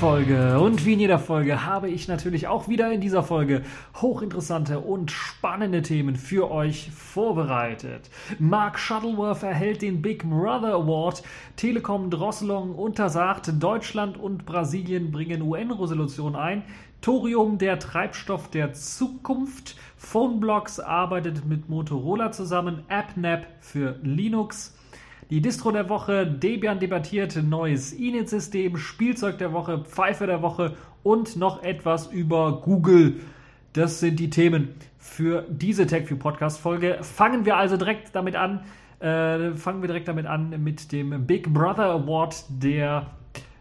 Folge. Und wie in jeder Folge habe ich natürlich auch wieder in dieser Folge hochinteressante und spannende Themen für euch vorbereitet. Mark Shuttleworth erhält den Big Brother Award. Telekom Drosselung untersagt. Deutschland und Brasilien bringen UN-Resolution ein. Thorium, der Treibstoff der Zukunft. Phoneblocks arbeitet mit Motorola zusammen. AppNap für Linux. Die Distro der Woche, Debian debattiert, neues Init-System, Spielzeug der Woche, Pfeife der Woche und noch etwas über Google. Das sind die Themen für diese TechView Podcast Folge. Fangen wir also direkt damit an. Äh, fangen wir direkt damit an mit dem Big Brother Award, der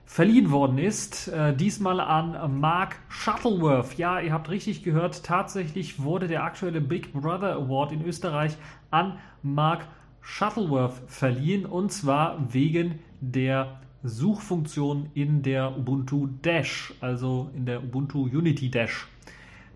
verliehen worden ist. Äh, diesmal an Mark Shuttleworth. Ja, ihr habt richtig gehört. Tatsächlich wurde der aktuelle Big Brother Award in Österreich an Mark Shuttleworth verliehen und zwar wegen der Suchfunktion in der Ubuntu Dash, also in der Ubuntu Unity Dash.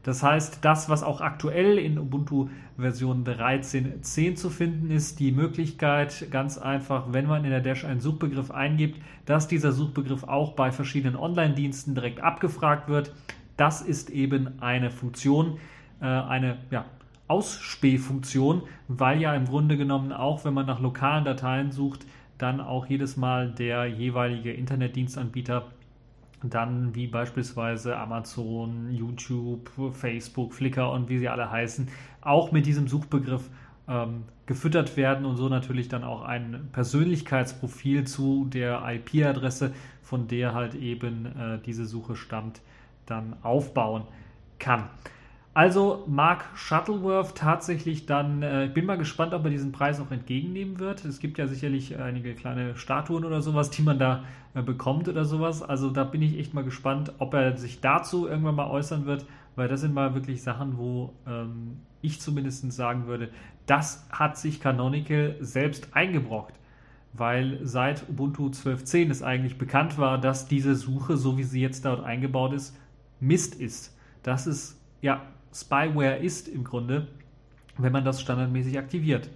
Das heißt, das, was auch aktuell in Ubuntu Version 13.10 zu finden ist, die Möglichkeit, ganz einfach, wenn man in der Dash einen Suchbegriff eingibt, dass dieser Suchbegriff auch bei verschiedenen Online-Diensten direkt abgefragt wird. Das ist eben eine Funktion, äh, eine ja, Ausspähfunktion, weil ja im Grunde genommen auch, wenn man nach lokalen Dateien sucht, dann auch jedes Mal der jeweilige Internetdienstanbieter dann wie beispielsweise Amazon, YouTube, Facebook, Flickr und wie sie alle heißen, auch mit diesem Suchbegriff ähm, gefüttert werden und so natürlich dann auch ein Persönlichkeitsprofil zu der IP-Adresse, von der halt eben äh, diese Suche stammt, dann aufbauen kann. Also Mark Shuttleworth tatsächlich dann, äh, ich bin mal gespannt, ob er diesen Preis auch entgegennehmen wird. Es gibt ja sicherlich einige kleine Statuen oder sowas, die man da äh, bekommt oder sowas. Also da bin ich echt mal gespannt, ob er sich dazu irgendwann mal äußern wird, weil das sind mal wirklich Sachen, wo ähm, ich zumindest sagen würde, das hat sich Canonical selbst eingebrockt. Weil seit Ubuntu 12.10 es eigentlich bekannt war, dass diese Suche, so wie sie jetzt dort eingebaut ist, Mist ist. Das ist ja Spyware ist im Grunde, wenn man das standardmäßig aktiviert.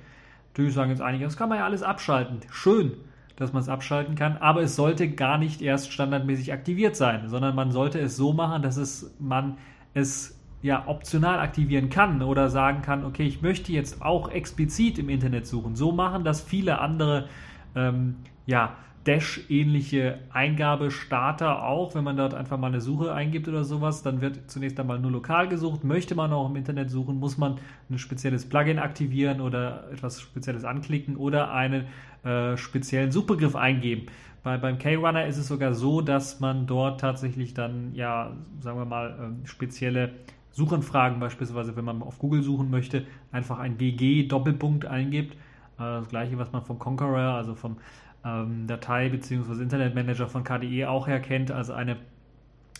Natürlich sagen jetzt einige, das kann man ja alles abschalten. Schön, dass man es abschalten kann, aber es sollte gar nicht erst standardmäßig aktiviert sein, sondern man sollte es so machen, dass es man es ja optional aktivieren kann oder sagen kann, okay, ich möchte jetzt auch explizit im Internet suchen. So machen das viele andere ähm, ja, Dash-ähnliche Eingabestarter auch, wenn man dort einfach mal eine Suche eingibt oder sowas, dann wird zunächst einmal nur lokal gesucht. Möchte man auch im Internet suchen, muss man ein spezielles Plugin aktivieren oder etwas Spezielles anklicken oder einen äh, speziellen Suchbegriff eingeben. Bei, beim K-Runner ist es sogar so, dass man dort tatsächlich dann, ja, sagen wir mal, äh, spezielle Suchanfragen, beispielsweise wenn man auf Google suchen möchte, einfach ein WG-Doppelpunkt eingibt. Äh, das gleiche, was man vom Conqueror, also vom ähm, Datei- bzw. Internetmanager von KDE auch erkennt, also eine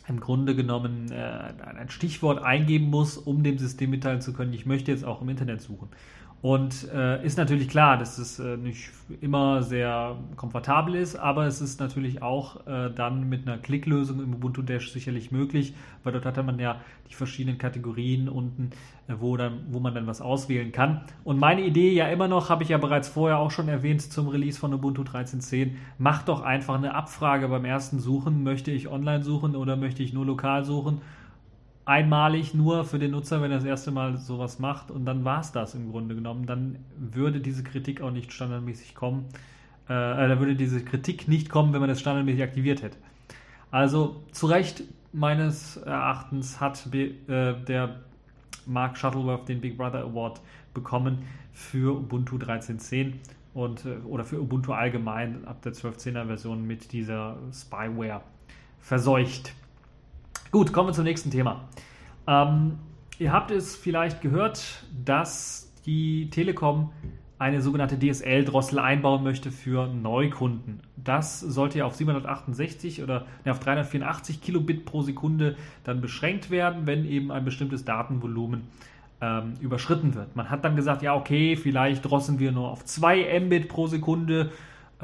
im Grunde genommen äh, ein Stichwort eingeben muss, um dem System mitteilen zu können, ich möchte jetzt auch im Internet suchen. Und äh, ist natürlich klar, dass es äh, nicht immer sehr komfortabel ist, aber es ist natürlich auch äh, dann mit einer Klicklösung im Ubuntu Dash sicherlich möglich, weil dort hat man ja die verschiedenen Kategorien unten, äh, wo, dann, wo man dann was auswählen kann. Und meine Idee ja immer noch, habe ich ja bereits vorher auch schon erwähnt zum Release von Ubuntu 13.10, macht doch einfach eine Abfrage beim ersten Suchen, möchte ich online suchen oder möchte ich nur lokal suchen einmalig nur für den Nutzer, wenn er das erste Mal sowas macht und dann war es das im Grunde genommen. Dann würde diese Kritik auch nicht standardmäßig kommen. Äh, äh da würde diese Kritik nicht kommen, wenn man das standardmäßig aktiviert hätte. Also zu Recht meines Erachtens hat äh, der Mark Shuttleworth den Big Brother Award bekommen für Ubuntu 13.10 und äh, oder für Ubuntu allgemein ab der 12.10er Version mit dieser Spyware verseucht. Gut, kommen wir zum nächsten Thema. Ähm, ihr habt es vielleicht gehört, dass die Telekom eine sogenannte DSL-Drossel einbauen möchte für Neukunden. Das sollte ja auf 768 oder ne, auf 384 Kilobit pro Sekunde dann beschränkt werden, wenn eben ein bestimmtes Datenvolumen ähm, überschritten wird. Man hat dann gesagt, ja okay, vielleicht drosseln wir nur auf 2 Mbit pro Sekunde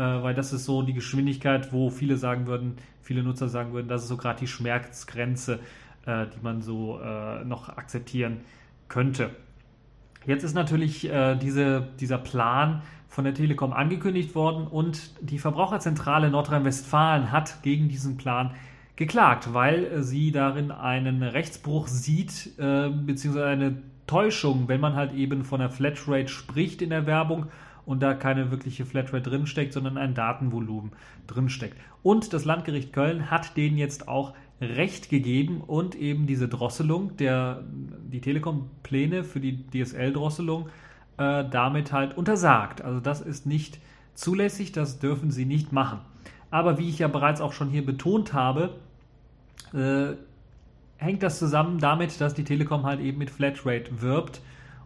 weil das ist so die Geschwindigkeit, wo viele sagen würden, viele Nutzer sagen würden, das ist so gerade die Schmerzgrenze, äh, die man so äh, noch akzeptieren könnte. Jetzt ist natürlich äh, diese, dieser Plan von der Telekom angekündigt worden und die Verbraucherzentrale Nordrhein-Westfalen hat gegen diesen Plan geklagt, weil äh, sie darin einen Rechtsbruch sieht, äh, beziehungsweise eine Täuschung, wenn man halt eben von der Flatrate spricht in der Werbung und da keine wirkliche Flatrate drinsteckt, sondern ein Datenvolumen drinsteckt. Und das Landgericht Köln hat denen jetzt auch Recht gegeben und eben diese Drosselung, der, die Telekom-Pläne für die DSL-Drosselung äh, damit halt untersagt. Also das ist nicht zulässig, das dürfen sie nicht machen. Aber wie ich ja bereits auch schon hier betont habe, äh, hängt das zusammen damit, dass die Telekom halt eben mit Flatrate wirbt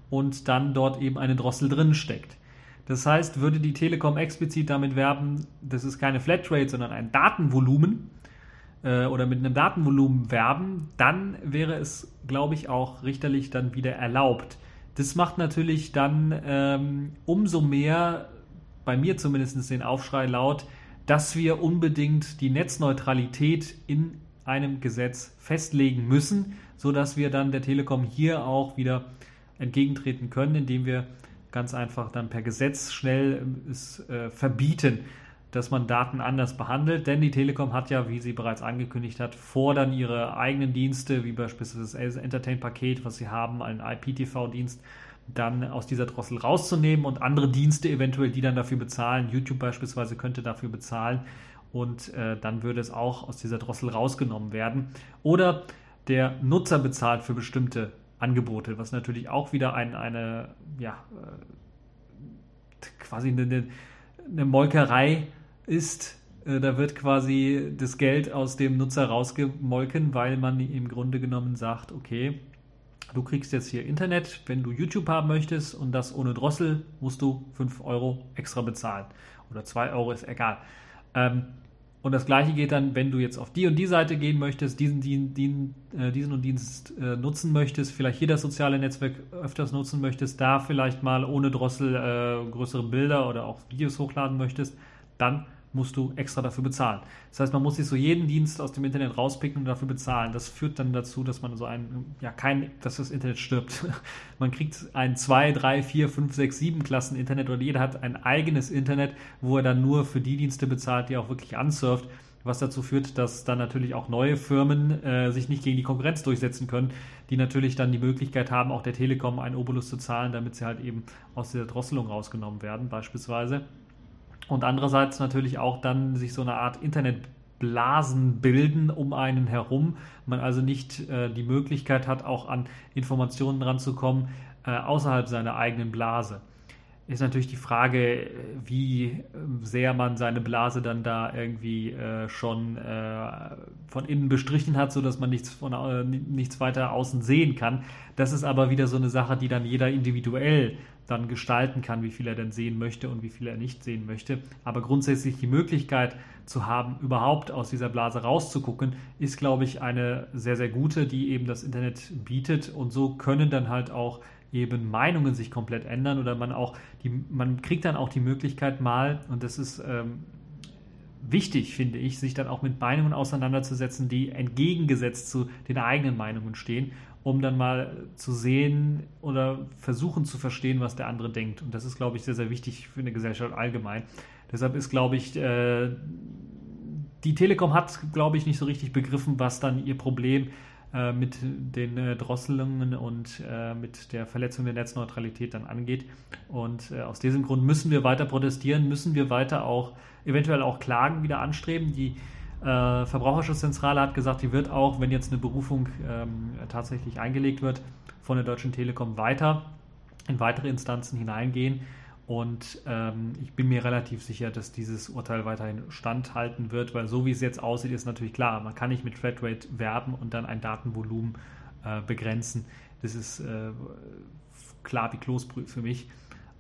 und dann dort eben eine Drossel drin steckt. Das heißt, würde die Telekom explizit damit werben, das ist keine Flatrate, sondern ein Datenvolumen äh, oder mit einem Datenvolumen werben, dann wäre es, glaube ich, auch richterlich dann wieder erlaubt. Das macht natürlich dann ähm, umso mehr, bei mir zumindest den Aufschrei laut, dass wir unbedingt die Netzneutralität in einem Gesetz festlegen müssen, sodass wir dann der Telekom hier auch wieder entgegentreten können, indem wir ganz einfach dann per Gesetz schnell ähm, es äh, verbieten, dass man Daten anders behandelt. Denn die Telekom hat ja, wie sie bereits angekündigt hat, vor dann ihre eigenen Dienste, wie beispielsweise das Entertain-Paket, was sie haben, einen IPTV-Dienst, dann aus dieser Drossel rauszunehmen und andere Dienste eventuell, die dann dafür bezahlen, YouTube beispielsweise könnte dafür bezahlen und äh, dann würde es auch aus dieser Drossel rausgenommen werden. Oder der Nutzer bezahlt für bestimmte Angebote, was natürlich auch wieder ein, eine, ja, äh, quasi eine, eine Molkerei ist. Äh, da wird quasi das Geld aus dem Nutzer rausgemolken, weil man im Grunde genommen sagt, okay, du kriegst jetzt hier Internet, wenn du YouTube haben möchtest und das ohne Drossel, musst du 5 Euro extra bezahlen. Oder 2 Euro ist egal. Ähm, und das gleiche geht dann, wenn du jetzt auf die und die Seite gehen möchtest, diesen, diesen, diesen, äh, diesen und Dienst äh, nutzen möchtest, vielleicht hier das soziale Netzwerk öfters nutzen möchtest, da vielleicht mal ohne Drossel äh, größere Bilder oder auch Videos hochladen möchtest, dann musst du extra dafür bezahlen. Das heißt, man muss sich so jeden Dienst aus dem Internet rauspicken und dafür bezahlen. Das führt dann dazu, dass man so ein, ja, kein, dass das Internet stirbt. Man kriegt ein 2, 3, 4, 5, 6, 7 Klassen Internet oder jeder hat ein eigenes Internet, wo er dann nur für die Dienste bezahlt, die er auch wirklich ansurft was dazu führt, dass dann natürlich auch neue Firmen äh, sich nicht gegen die Konkurrenz durchsetzen können, die natürlich dann die Möglichkeit haben, auch der Telekom einen Obolus zu zahlen, damit sie halt eben aus dieser Drosselung rausgenommen werden, beispielsweise. Und andererseits natürlich auch dann sich so eine Art Internetblasen bilden um einen herum. Man also nicht äh, die Möglichkeit hat, auch an Informationen ranzukommen äh, außerhalb seiner eigenen Blase. Ist natürlich die Frage, wie sehr man seine Blase dann da irgendwie äh, schon äh, von innen bestrichen hat, sodass man nichts, von, äh, nichts weiter außen sehen kann. Das ist aber wieder so eine Sache, die dann jeder individuell dann gestalten kann, wie viel er denn sehen möchte und wie viel er nicht sehen möchte. Aber grundsätzlich die Möglichkeit zu haben, überhaupt aus dieser Blase rauszugucken, ist, glaube ich, eine sehr, sehr gute, die eben das Internet bietet. Und so können dann halt auch eben Meinungen sich komplett ändern oder man auch die, man kriegt dann auch die Möglichkeit mal, und das ist ähm, wichtig, finde ich, sich dann auch mit Meinungen auseinanderzusetzen, die entgegengesetzt zu den eigenen Meinungen stehen um dann mal zu sehen oder versuchen zu verstehen, was der andere denkt. Und das ist, glaube ich, sehr, sehr wichtig für eine Gesellschaft allgemein. Deshalb ist, glaube ich, äh, die Telekom hat, glaube ich, nicht so richtig begriffen, was dann ihr Problem äh, mit den äh, Drosselungen und äh, mit der Verletzung der Netzneutralität dann angeht. Und äh, aus diesem Grund müssen wir weiter protestieren, müssen wir weiter auch eventuell auch Klagen wieder anstreben. Die äh, Verbraucherschutzzentrale hat gesagt, die wird auch, wenn jetzt eine Berufung ähm, tatsächlich eingelegt wird, von der Deutschen Telekom weiter in weitere Instanzen hineingehen. Und ähm, ich bin mir relativ sicher, dass dieses Urteil weiterhin standhalten wird, weil so wie es jetzt aussieht, ist natürlich klar, man kann nicht mit Flatrate werben und dann ein Datenvolumen äh, begrenzen. Das ist äh, klar wie Kloßbrühe für mich.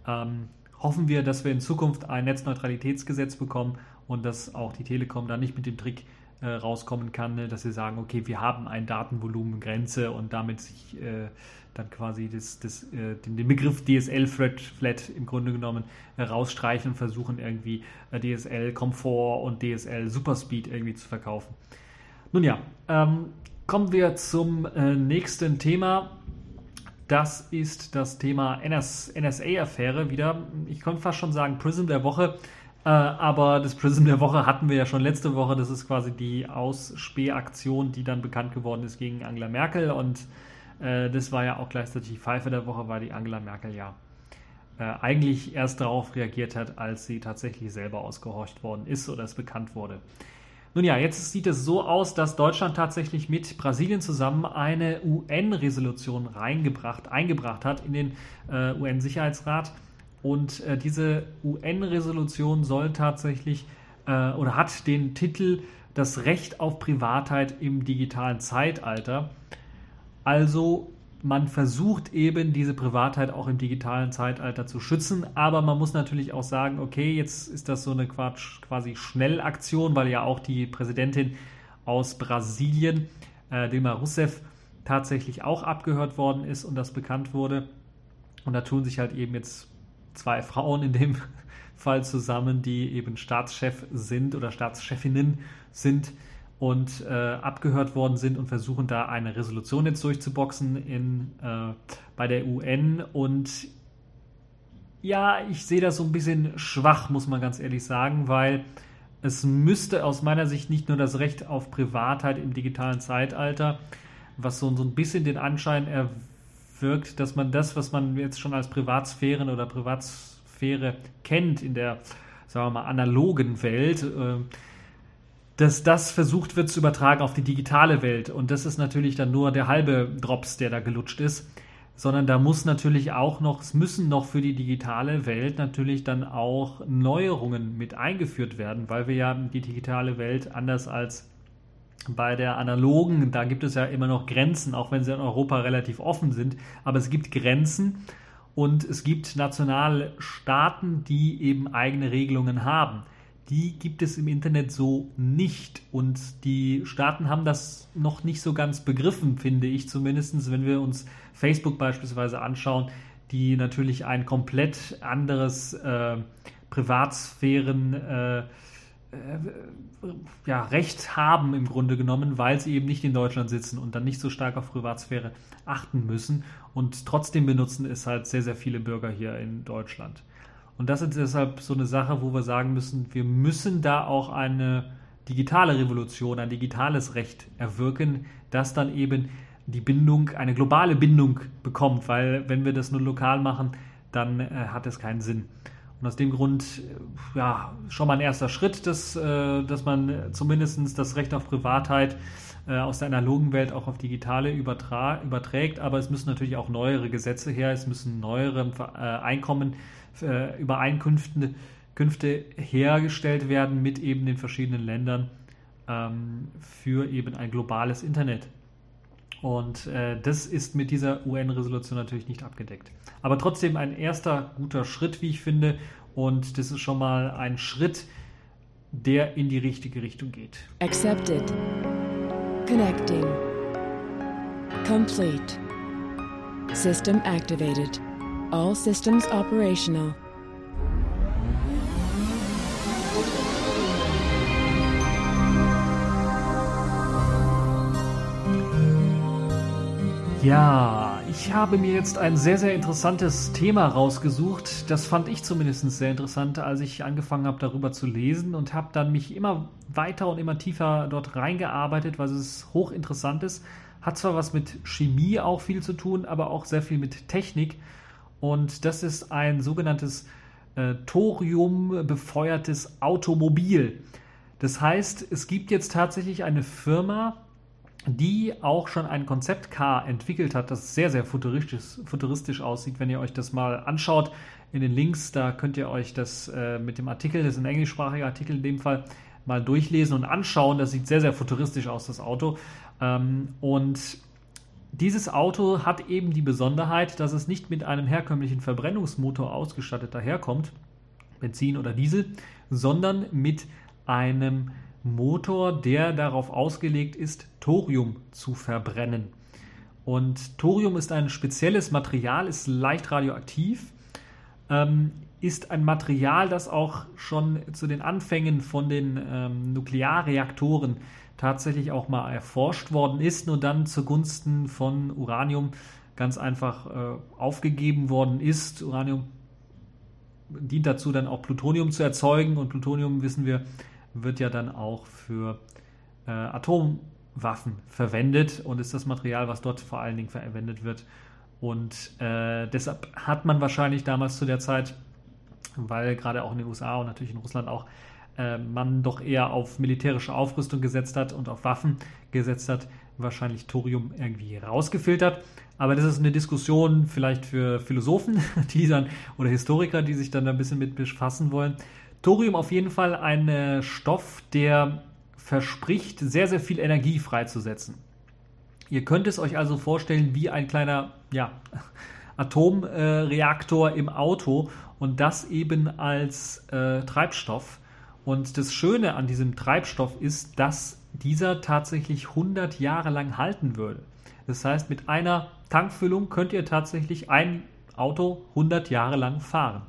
Ähm, hoffen wir, dass wir in Zukunft ein Netzneutralitätsgesetz bekommen und dass auch die Telekom da nicht mit dem Trick äh, rauskommen kann, ne, dass sie sagen, okay, wir haben ein Datenvolumengrenze und damit sich äh, dann quasi das, das, äh, den, Begriff DSL Flat, Flat im Grunde genommen äh, rausstreichen und versuchen irgendwie äh, DSL Komfort und DSL Superspeed irgendwie zu verkaufen. Nun ja, ähm, kommen wir zum äh, nächsten Thema. das ist das Thema NS, NSA-Affäre wieder. Ich könnte fast schon sagen Prism der Woche. Äh, aber das Prism der Woche hatten wir ja schon letzte Woche. Das ist quasi die Ausspähaktion, die dann bekannt geworden ist gegen Angela Merkel. Und äh, das war ja auch gleichzeitig die Pfeife der Woche, weil die Angela Merkel ja äh, eigentlich erst darauf reagiert hat, als sie tatsächlich selber ausgehorcht worden ist oder es bekannt wurde. Nun ja, jetzt sieht es so aus, dass Deutschland tatsächlich mit Brasilien zusammen eine UN-Resolution reingebracht, eingebracht hat in den äh, UN-Sicherheitsrat. Und äh, diese UN-Resolution soll tatsächlich äh, oder hat den Titel Das Recht auf Privatheit im digitalen Zeitalter. Also man versucht eben diese Privatheit auch im digitalen Zeitalter zu schützen, aber man muss natürlich auch sagen, okay, jetzt ist das so eine Quatsch, quasi Schnellaktion, weil ja auch die Präsidentin aus Brasilien, äh, Dilma Rousseff, tatsächlich auch abgehört worden ist und das bekannt wurde. Und da tun sich halt eben jetzt zwei Frauen in dem Fall zusammen, die eben Staatschef sind oder Staatschefinnen sind und äh, abgehört worden sind und versuchen da eine Resolution jetzt durchzuboxen in, äh, bei der UN. Und ja, ich sehe das so ein bisschen schwach, muss man ganz ehrlich sagen, weil es müsste aus meiner Sicht nicht nur das Recht auf Privatheit im digitalen Zeitalter, was so, so ein bisschen den Anschein erwirkt, dass man das, was man jetzt schon als Privatsphären oder Privatsphäre kennt in der, sagen wir mal, analogen Welt, äh, dass das versucht wird zu übertragen auf die digitale Welt. Und das ist natürlich dann nur der halbe Drops, der da gelutscht ist. Sondern da muss natürlich auch noch, es müssen noch für die digitale Welt natürlich dann auch Neuerungen mit eingeführt werden, weil wir ja die digitale Welt anders als bei der analogen, da gibt es ja immer noch Grenzen, auch wenn sie in Europa relativ offen sind, aber es gibt Grenzen und es gibt Nationalstaaten, die eben eigene Regelungen haben die gibt es im Internet so nicht. Und die Staaten haben das noch nicht so ganz begriffen, finde ich zumindest, wenn wir uns Facebook beispielsweise anschauen, die natürlich ein komplett anderes äh, Privatsphären äh, äh, ja, Recht haben im Grunde genommen, weil sie eben nicht in Deutschland sitzen und dann nicht so stark auf Privatsphäre achten müssen. Und trotzdem benutzen es halt sehr, sehr viele Bürger hier in Deutschland. Und das ist deshalb so eine Sache, wo wir sagen müssen, wir müssen da auch eine digitale Revolution, ein digitales Recht erwirken, das dann eben die Bindung, eine globale Bindung bekommt, weil wenn wir das nur lokal machen, dann äh, hat es keinen Sinn. Und aus dem Grund, äh, ja, schon mal ein erster Schritt, dass, äh, dass man zumindest das Recht auf Privatheit äh, aus der analogen Welt auch auf digitale überträgt, aber es müssen natürlich auch neuere Gesetze her, es müssen neuere äh, Einkommen äh, Übereinkünfte Künfte hergestellt werden mit eben den verschiedenen Ländern ähm, für eben ein globales Internet. Und äh, das ist mit dieser UN-Resolution natürlich nicht abgedeckt. Aber trotzdem ein erster guter Schritt, wie ich finde. Und das ist schon mal ein Schritt, der in die richtige Richtung geht. Accepted. Connecting. Complete. System activated. All systems operational. Ja, ich habe mir jetzt ein sehr, sehr interessantes Thema rausgesucht. Das fand ich zumindest sehr interessant, als ich angefangen habe, darüber zu lesen und habe dann mich immer weiter und immer tiefer dort reingearbeitet, weil es hochinteressant ist. Hat zwar was mit Chemie auch viel zu tun, aber auch sehr viel mit Technik. Und das ist ein sogenanntes äh, Thorium befeuertes Automobil. Das heißt, es gibt jetzt tatsächlich eine Firma, die auch schon ein Konzeptcar entwickelt hat, das sehr, sehr futuristisch, futuristisch aussieht. Wenn ihr euch das mal anschaut in den Links, da könnt ihr euch das äh, mit dem Artikel, das ist ein englischsprachiger Artikel in dem Fall, mal durchlesen und anschauen. Das sieht sehr, sehr futuristisch aus, das Auto. Ähm, und dieses Auto hat eben die Besonderheit, dass es nicht mit einem herkömmlichen Verbrennungsmotor ausgestattet daherkommt, Benzin oder Diesel, sondern mit einem Motor, der darauf ausgelegt ist, Thorium zu verbrennen. Und Thorium ist ein spezielles Material, ist leicht radioaktiv, ähm, ist ein Material, das auch schon zu den Anfängen von den ähm, Nuklearreaktoren tatsächlich auch mal erforscht worden ist, nur dann zugunsten von Uranium ganz einfach äh, aufgegeben worden ist. Uranium dient dazu, dann auch Plutonium zu erzeugen und Plutonium, wissen wir, wird ja dann auch für äh, Atomwaffen verwendet und ist das Material, was dort vor allen Dingen verwendet wird. Und äh, deshalb hat man wahrscheinlich damals zu der Zeit, weil gerade auch in den USA und natürlich in Russland auch, äh, man doch eher auf militärische Aufrüstung gesetzt hat und auf Waffen gesetzt hat, wahrscheinlich Thorium irgendwie rausgefiltert. Aber das ist eine Diskussion vielleicht für Philosophen, die oder Historiker, die sich dann ein bisschen mit befassen wollen. Thorium auf jeden Fall ein äh, Stoff, der verspricht, sehr, sehr viel Energie freizusetzen. Ihr könnt es euch also vorstellen wie ein kleiner ja, Atomreaktor äh, im Auto und das eben als äh, Treibstoff. Und das Schöne an diesem Treibstoff ist, dass dieser tatsächlich 100 Jahre lang halten würde. Das heißt, mit einer Tankfüllung könnt ihr tatsächlich ein Auto 100 Jahre lang fahren.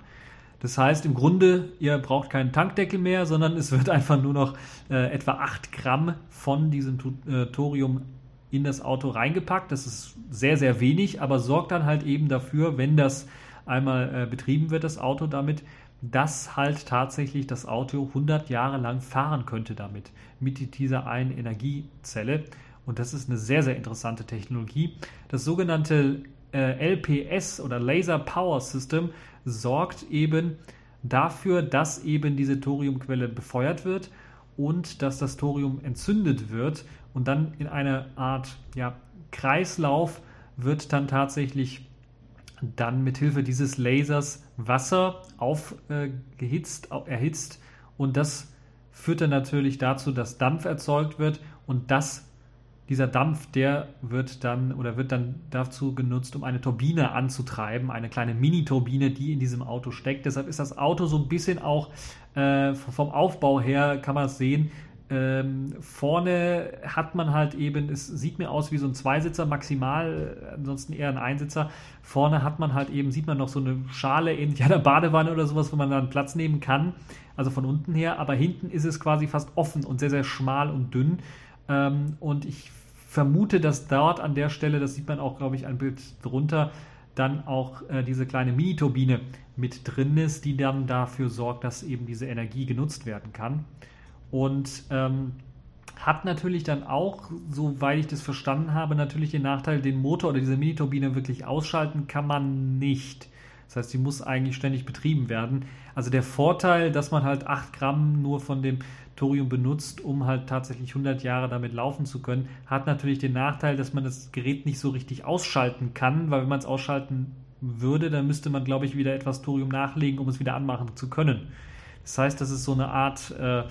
Das heißt im Grunde, ihr braucht keinen Tankdeckel mehr, sondern es wird einfach nur noch äh, etwa 8 Gramm von diesem äh, Thorium in das Auto reingepackt. Das ist sehr, sehr wenig, aber sorgt dann halt eben dafür, wenn das einmal äh, betrieben wird, das Auto damit, dass halt tatsächlich das Auto 100 Jahre lang fahren könnte damit, mit dieser einen Energiezelle. Und das ist eine sehr, sehr interessante Technologie. Das sogenannte äh, LPS oder Laser Power System sorgt eben dafür, dass eben diese Thoriumquelle befeuert wird und dass das Thorium entzündet wird und dann in einer Art ja, Kreislauf wird dann tatsächlich dann mit Hilfe dieses Lasers Wasser aufgehitzt, erhitzt und das führt dann natürlich dazu, dass Dampf erzeugt wird und das dieser Dampf, der wird dann oder wird dann dazu genutzt, um eine Turbine anzutreiben, eine kleine Mini-Turbine, die in diesem Auto steckt. Deshalb ist das Auto so ein bisschen auch äh, vom Aufbau her, kann man es sehen. Ähm, vorne hat man halt eben, es sieht mir aus wie so ein Zweisitzer maximal, ansonsten eher ein Einsitzer. Vorne hat man halt eben, sieht man noch so eine Schale ähnlich einer Badewanne oder sowas, wo man dann Platz nehmen kann, also von unten her. Aber hinten ist es quasi fast offen und sehr, sehr schmal und dünn. Ähm, und ich vermute, dass dort an der Stelle, das sieht man auch, glaube ich, ein Bild drunter, dann auch äh, diese kleine Mini-Turbine mit drin ist, die dann dafür sorgt, dass eben diese Energie genutzt werden kann. Und ähm, hat natürlich dann auch, soweit ich das verstanden habe, natürlich den Nachteil, den Motor oder diese Mini-Turbine wirklich ausschalten kann man nicht. Das heißt, sie muss eigentlich ständig betrieben werden. Also der Vorteil, dass man halt 8 Gramm nur von dem Thorium benutzt, um halt tatsächlich 100 Jahre damit laufen zu können, hat natürlich den Nachteil, dass man das Gerät nicht so richtig ausschalten kann, weil wenn man es ausschalten würde, dann müsste man, glaube ich, wieder etwas Thorium nachlegen, um es wieder anmachen zu können. Das heißt, das ist so eine Art äh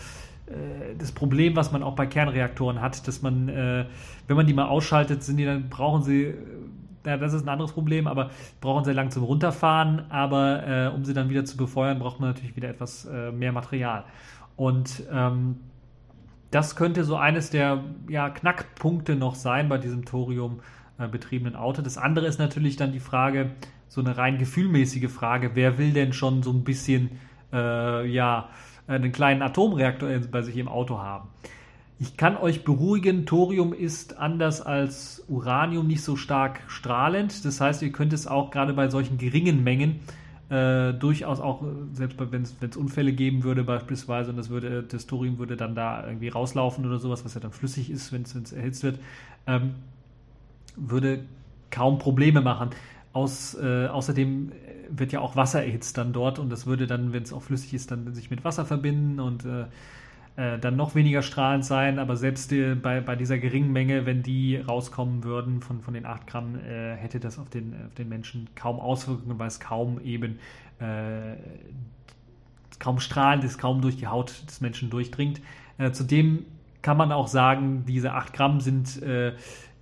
das Problem, was man auch bei Kernreaktoren hat, dass man, äh, wenn man die mal ausschaltet, sind die dann brauchen sie äh, ja, das ist ein anderes Problem, aber brauchen sehr lang zum Runterfahren. Aber äh, um sie dann wieder zu befeuern, braucht man natürlich wieder etwas äh, mehr Material. Und ähm, das könnte so eines der ja, Knackpunkte noch sein bei diesem Thorium äh, betriebenen Auto. Das andere ist natürlich dann die Frage, so eine rein gefühlmäßige Frage, wer will denn schon so ein bisschen äh, ja, einen kleinen Atomreaktor bei sich im Auto haben? Ich kann euch beruhigen, Thorium ist anders als Uranium nicht so stark strahlend. Das heißt, ihr könnt es auch gerade bei solchen geringen Mengen äh, durchaus auch, selbst wenn es Unfälle geben würde beispielsweise und das, würde, das Thorium würde dann da irgendwie rauslaufen oder sowas, was ja dann flüssig ist, wenn es erhitzt wird, ähm, würde kaum Probleme machen. Aus, äh, außerdem wird ja auch Wasser erhitzt dann dort und das würde dann, wenn es auch flüssig ist, dann sich mit Wasser verbinden und äh, äh, dann noch weniger strahlend sein, aber selbst die, bei, bei dieser geringen Menge, wenn die rauskommen würden von, von den 8 Gramm, äh, hätte das auf den, auf den Menschen kaum Auswirkungen, weil es kaum eben äh, kaum strahlend ist, kaum durch die Haut des Menschen durchdringt. Äh, zudem kann man auch sagen, diese 8 Gramm sind äh,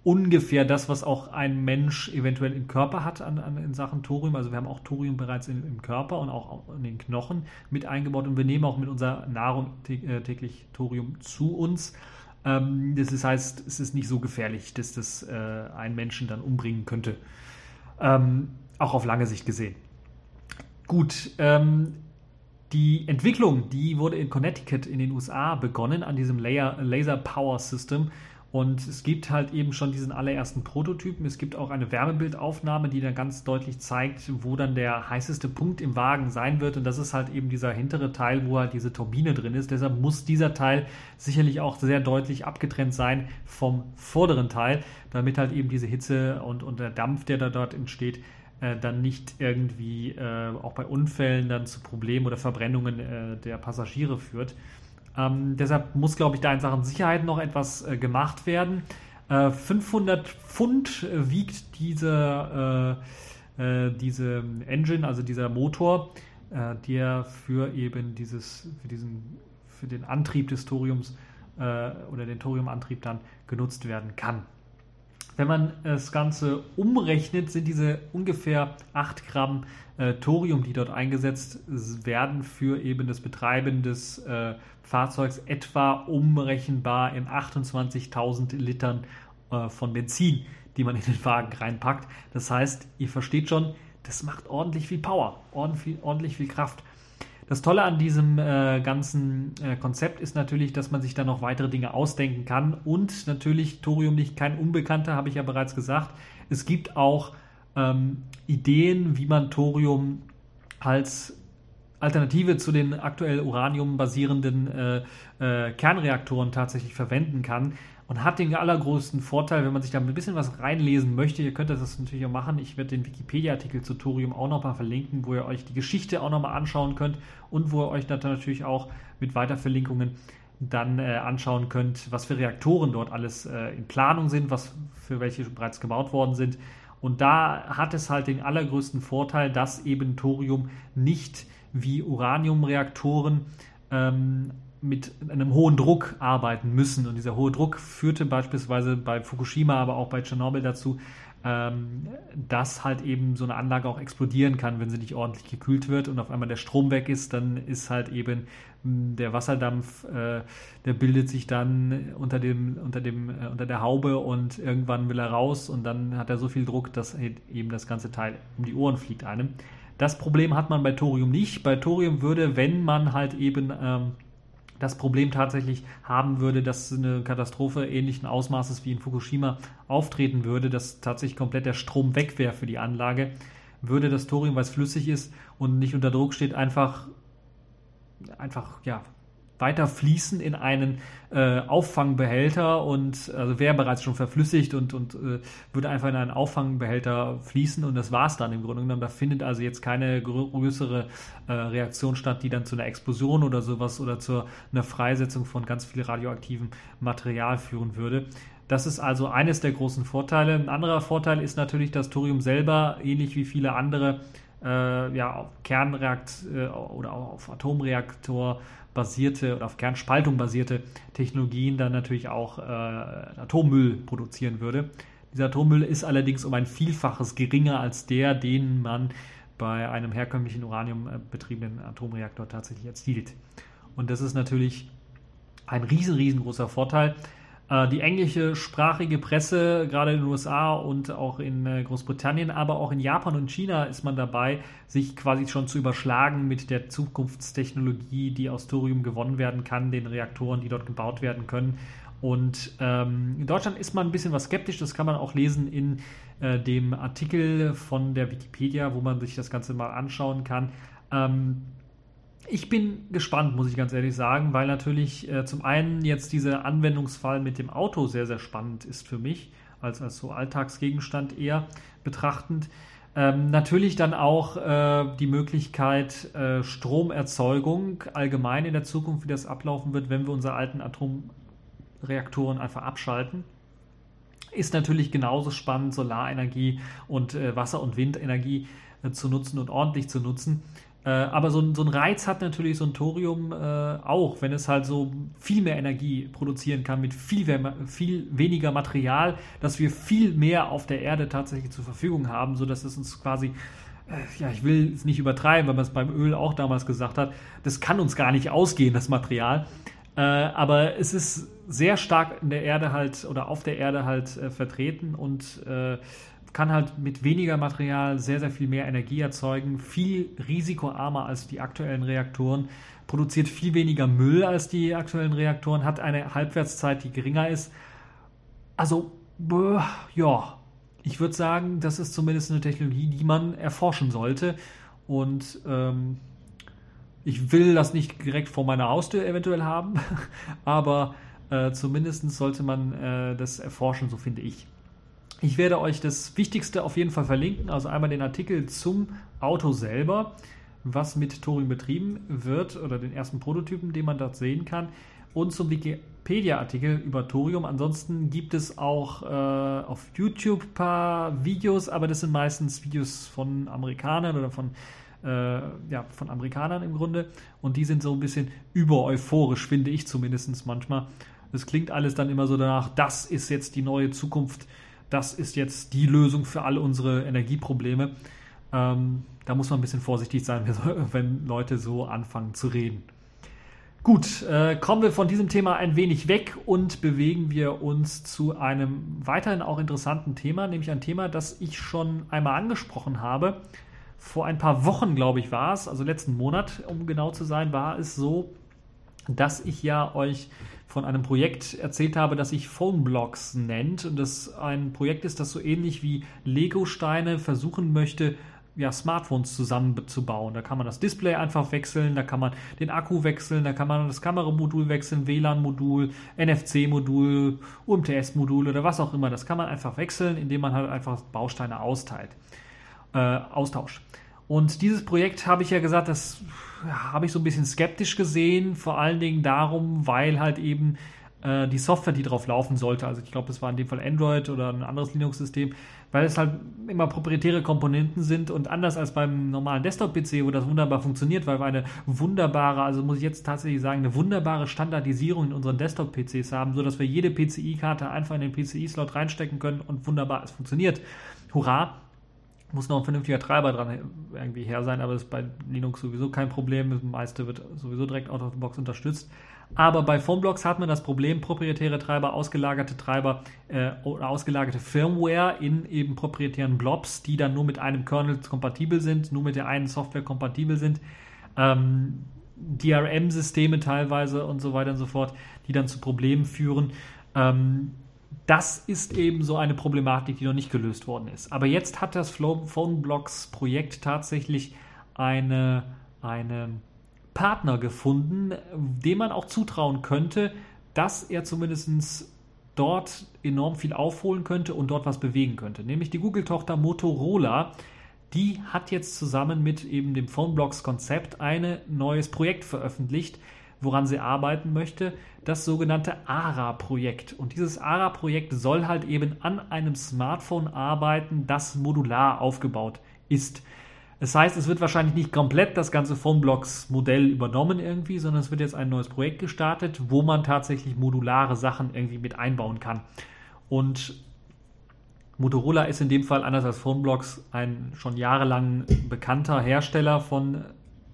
ungefähr das, was auch ein Mensch eventuell im Körper hat an, an, in Sachen Thorium. Also wir haben auch Thorium bereits in, im Körper und auch in den Knochen mit eingebaut und wir nehmen auch mit unserer Nahrung äh, täglich Thorium zu uns. Ähm, das heißt, es ist nicht so gefährlich, dass das äh, einen Menschen dann umbringen könnte. Ähm, auch auf lange Sicht gesehen. Gut, ähm, die Entwicklung, die wurde in Connecticut in den USA begonnen an diesem Laser, Laser Power System Und es gibt halt eben schon diesen allerersten Prototypen. Es gibt auch eine Wärmebildaufnahme, die dann ganz deutlich zeigt, wo dann der heißeste Punkt im Wagen sein wird. Und das ist halt eben dieser hintere Teil, wo halt diese Turbine drin ist. Deshalb muss dieser Teil sicherlich auch sehr deutlich abgetrennt sein vom vorderen Teil, damit halt eben diese Hitze und, und der Dampf, der da dort entsteht, äh, dann nicht irgendwie äh, auch bei Unfällen dann zu Problemen oder Verbrennungen äh, der Passagiere führt. Ähm, deshalb muss, glaube ich, da in Sachen Sicherheit noch etwas äh, gemacht werden. Äh, 500 Pfund äh, wiegt diese, äh, äh, diese Engine, also dieser Motor, äh, der für eben dieses, für diesen, für den Antrieb des Thoriums oder den Thoriumantrieb dann genutzt werden kann. Wenn man das Ganze umrechnet, sind diese ungefähr 8 Gramm äh, Thorium, die dort eingesetzt werden, für eben das Betreiben des äh, Fahrzeugs etwa umrechenbar in 28.000 Litern äh, von Benzin, die man in den Wagen reinpackt. Das heißt, ihr versteht schon, das macht ordentlich viel Power, ordentlich, ordentlich viel Kraft. Das Tolle an diesem äh, ganzen äh, Konzept ist natürlich, dass man sich da noch weitere Dinge ausdenken kann und natürlich Thorium nicht kein Unbekannter, habe ich ja bereits gesagt. Es gibt auch ähm, Ideen, wie man Thorium als Alternative zu den aktuell Uranium basierenden äh, äh, Kernreaktoren tatsächlich verwenden kann und hat den allergrößten Vorteil, wenn man sich da ein bisschen was reinlesen möchte. Ihr könnt das natürlich auch machen. Ich werde den Wikipedia-Artikel zu Thorium auch nochmal verlinken, wo ihr euch die Geschichte auch nochmal anschauen könnt und wo ihr euch natürlich auch mit Weiterverlinkungen dann äh, anschauen könnt, was für Reaktoren dort alles äh, in Planung sind, was für welche bereits gebaut worden sind. Und da hat es halt den allergrößten Vorteil, dass eben Thorium nicht wie Uraniumreaktoren ähm, mit einem hohen Druck arbeiten müssen. Und dieser hohe Druck führte beispielsweise bei Fukushima, aber auch bei Tschernobyl dazu, ähm, dass halt eben so eine Anlage auch explodieren kann, wenn sie nicht ordentlich gekühlt wird und auf einmal der Strom weg ist, dann ist halt eben hm, der Wasserdampf, äh, der bildet sich dann unter dem, unter dem, äh, unter der Haube und irgendwann will er raus und dann hat er so viel Druck, dass eben das ganze Teil um die Ohren fliegt einem. Das Problem hat man bei Thorium nicht. Bei Thorium würde, wenn man halt eben ähm, das Problem tatsächlich haben würde, dass eine Katastrophe ähnlichen Ausmaßes wie in Fukushima auftreten würde, dass tatsächlich komplett der Strom weg wäre für die Anlage, würde das Thorium, weil es flüssig ist und nicht unter Druck steht, einfach, einfach ja, weiter fließen in einen äh, Auffangbehälter und also wäre bereits schon verflüssigt und, und äh, würde einfach in einen Auffangbehälter fließen und das war es dann im Grunde genommen. Da findet also jetzt keine größere äh, Reaktion statt, die dann zu einer Explosion oder sowas oder zu einer Freisetzung von ganz viel radioaktivem Material führen würde. Das ist also eines der großen Vorteile. Ein anderer Vorteil ist natürlich, dass Thorium selber, ähnlich wie viele andere äh, ja, Kernreakt äh, oder auch auf Atomreaktor basierte oder auf Kernspaltung basierte Technologien dann natürlich auch äh, Atommüll produzieren würde. Dieser Atommüll ist allerdings um ein Vielfaches geringer als der, den man bei einem herkömmlichen uraniumbetriebenen Atomreaktor tatsächlich erzielt. Und das ist natürlich ein riesen, riesengroßer Vorteil. Äh, die englischsprachige Presse, gerade in den USA und auch in äh, Großbritannien, aber auch in Japan und China ist man dabei, sich quasi schon zu überschlagen mit der Zukunftstechnologie, die aus Thorium gewonnen werden kann, den Reaktoren, die dort gebaut werden können. Und ähm, in Deutschland ist man ein bisschen was skeptisch, das kann man auch lesen in äh, dem Artikel von der Wikipedia, wo man sich das Ganze mal anschauen kann. Ähm, ich bin gespannt, muss ich ganz ehrlich sagen, weil natürlich äh, zum einen jetzt dieser Anwendungsfall mit dem Auto sehr, sehr spannend ist für mich, als, als so Alltagsgegenstand eher betrachtend. Ähm, natürlich dann auch äh, die Möglichkeit äh, Stromerzeugung allgemein in der Zukunft, wie das ablaufen wird, wenn wir unsere alten Atomreaktoren einfach abschalten. Ist natürlich genauso spannend, Solarenergie und äh, Wasser- und Windenergie äh, zu nutzen und ordentlich zu nutzen. Äh, aber so, so ein Reiz hat natürlich so ein Thorium äh, auch, wenn es halt so viel mehr Energie produzieren kann mit viel, viel weniger Material, dass wir viel mehr auf der Erde tatsächlich zur Verfügung haben, sodass es uns quasi, äh, ja, ich will es nicht übertreiben, weil man es beim Öl auch damals gesagt hat, das kann uns gar nicht ausgehen, das Material. Äh, aber es ist sehr stark in der Erde halt oder auf der Erde halt äh, vertreten und äh, kann halt mit weniger Material sehr, sehr viel mehr Energie erzeugen, viel risikoarmer als die aktuellen Reaktoren, produziert viel weniger Müll als die aktuellen Reaktoren, hat eine Halbwertszeit, die geringer ist Also, ja, ich würde sagen, das ist zumindest eine Technologie, die man erforschen sollte. Und ähm, ich will das nicht direkt vor meiner Haustür eventuell haben, aber äh, zumindest sollte man äh, das erforschen, so finde ich. Ich werde euch das Wichtigste auf jeden Fall verlinken, also einmal den Artikel zum Auto selber, was mit Thorium betrieben wird oder den ersten Prototypen, den man dort sehen kann und zum Wikipedia-Artikel über Thorium. Ansonsten gibt es auch äh, auf YouTube ein paar Videos, aber das sind meistens Videos von Amerikanern oder von, äh, ja, von Amerikanern im Grunde. Und die sind so ein bisschen über-euphorisch, finde ich zumindest manchmal. Es klingt alles dann immer so danach, das ist jetzt die neue Zukunft, das ist jetzt die Lösung für all unsere Energieprobleme. Ähm, da muss man ein bisschen vorsichtig sein, wenn Leute so anfangen zu reden. Gut, äh, kommen wir von diesem Thema ein wenig weg und bewegen wir uns zu einem weiterhin auch interessanten Thema, nämlich ein Thema, das ich schon einmal angesprochen habe. Vor ein paar Wochen, glaube ich, war es, also letzten Monat, um genau zu sein, war es so, dass ich ja euch von einem Projekt erzählt habe, das sich Phone Blocks nennt und das ein Projekt ist, das so ähnlich wie Lego-Steine versuchen möchte, ja, Smartphones zusammenzubauen. Da kann man das Display einfach wechseln, da kann man den Akku wechseln, da kann man das Kameramodul wechseln, WLAN-Modul, NFC-Modul, UMTS-Modul oder was auch immer. Das kann man einfach wechseln, indem man halt einfach Bausteine austeilt, äh, austauscht. Und dieses Projekt habe ich ja gesagt, das habe ich so ein bisschen skeptisch gesehen, vor allen Dingen darum, weil halt eben äh, die Software, die drauf laufen sollte, also ich glaube, das war in dem Fall Android oder ein anderes Linux-System, weil es halt immer proprietäre Komponenten sind und anders als beim normalen Desktop-PC, wo das wunderbar funktioniert, weil wir eine wunderbare, also muss ich jetzt tatsächlich sagen, eine wunderbare Standardisierung in unseren Desktop-PCs haben, sodass wir jede PCI-Karte einfach in den PCI-Slot reinstecken können und wunderbar, es funktioniert. Hurra! Muss noch ein vernünftiger Treiber dran irgendwie her sein, aber das ist bei Linux sowieso kein Problem. Das meiste wird sowieso direkt out of the box unterstützt. Aber bei Phoneblocks hat man das Problem, proprietäre Treiber, ausgelagerte Treiber äh, oder ausgelagerte Firmware in eben proprietären Blobs, die dann nur mit einem Kernel kompatibel sind, nur mit der einen Software kompatibel sind. Ähm, DRM-Systeme teilweise und so weiter und so fort, die dann zu Problemen führen. Ähm, das ist eben so eine Problematik, die noch nicht gelöst worden ist. Aber jetzt hat das Phoneblocks-Projekt tatsächlich eine, eine Partner gefunden, dem man auch zutrauen könnte, dass er zumindest dort enorm viel aufholen könnte und dort was bewegen könnte. Nämlich die Google-Tochter Motorola, die hat jetzt zusammen mit eben dem Phoneblocks-Konzept ein neues Projekt veröffentlicht, woran sie arbeiten möchte, das sogenannte ARA-Projekt. Und dieses ARA-Projekt soll halt eben an einem Smartphone arbeiten, das modular aufgebaut ist. Das heißt, es wird wahrscheinlich nicht komplett das ganze Phoneblocks-Modell übernommen irgendwie, sondern es wird jetzt ein neues Projekt gestartet, wo man tatsächlich modulare Sachen irgendwie mit einbauen kann. Und Motorola ist in dem Fall anders als Phoneblocks ein schon jahrelang bekannter Hersteller von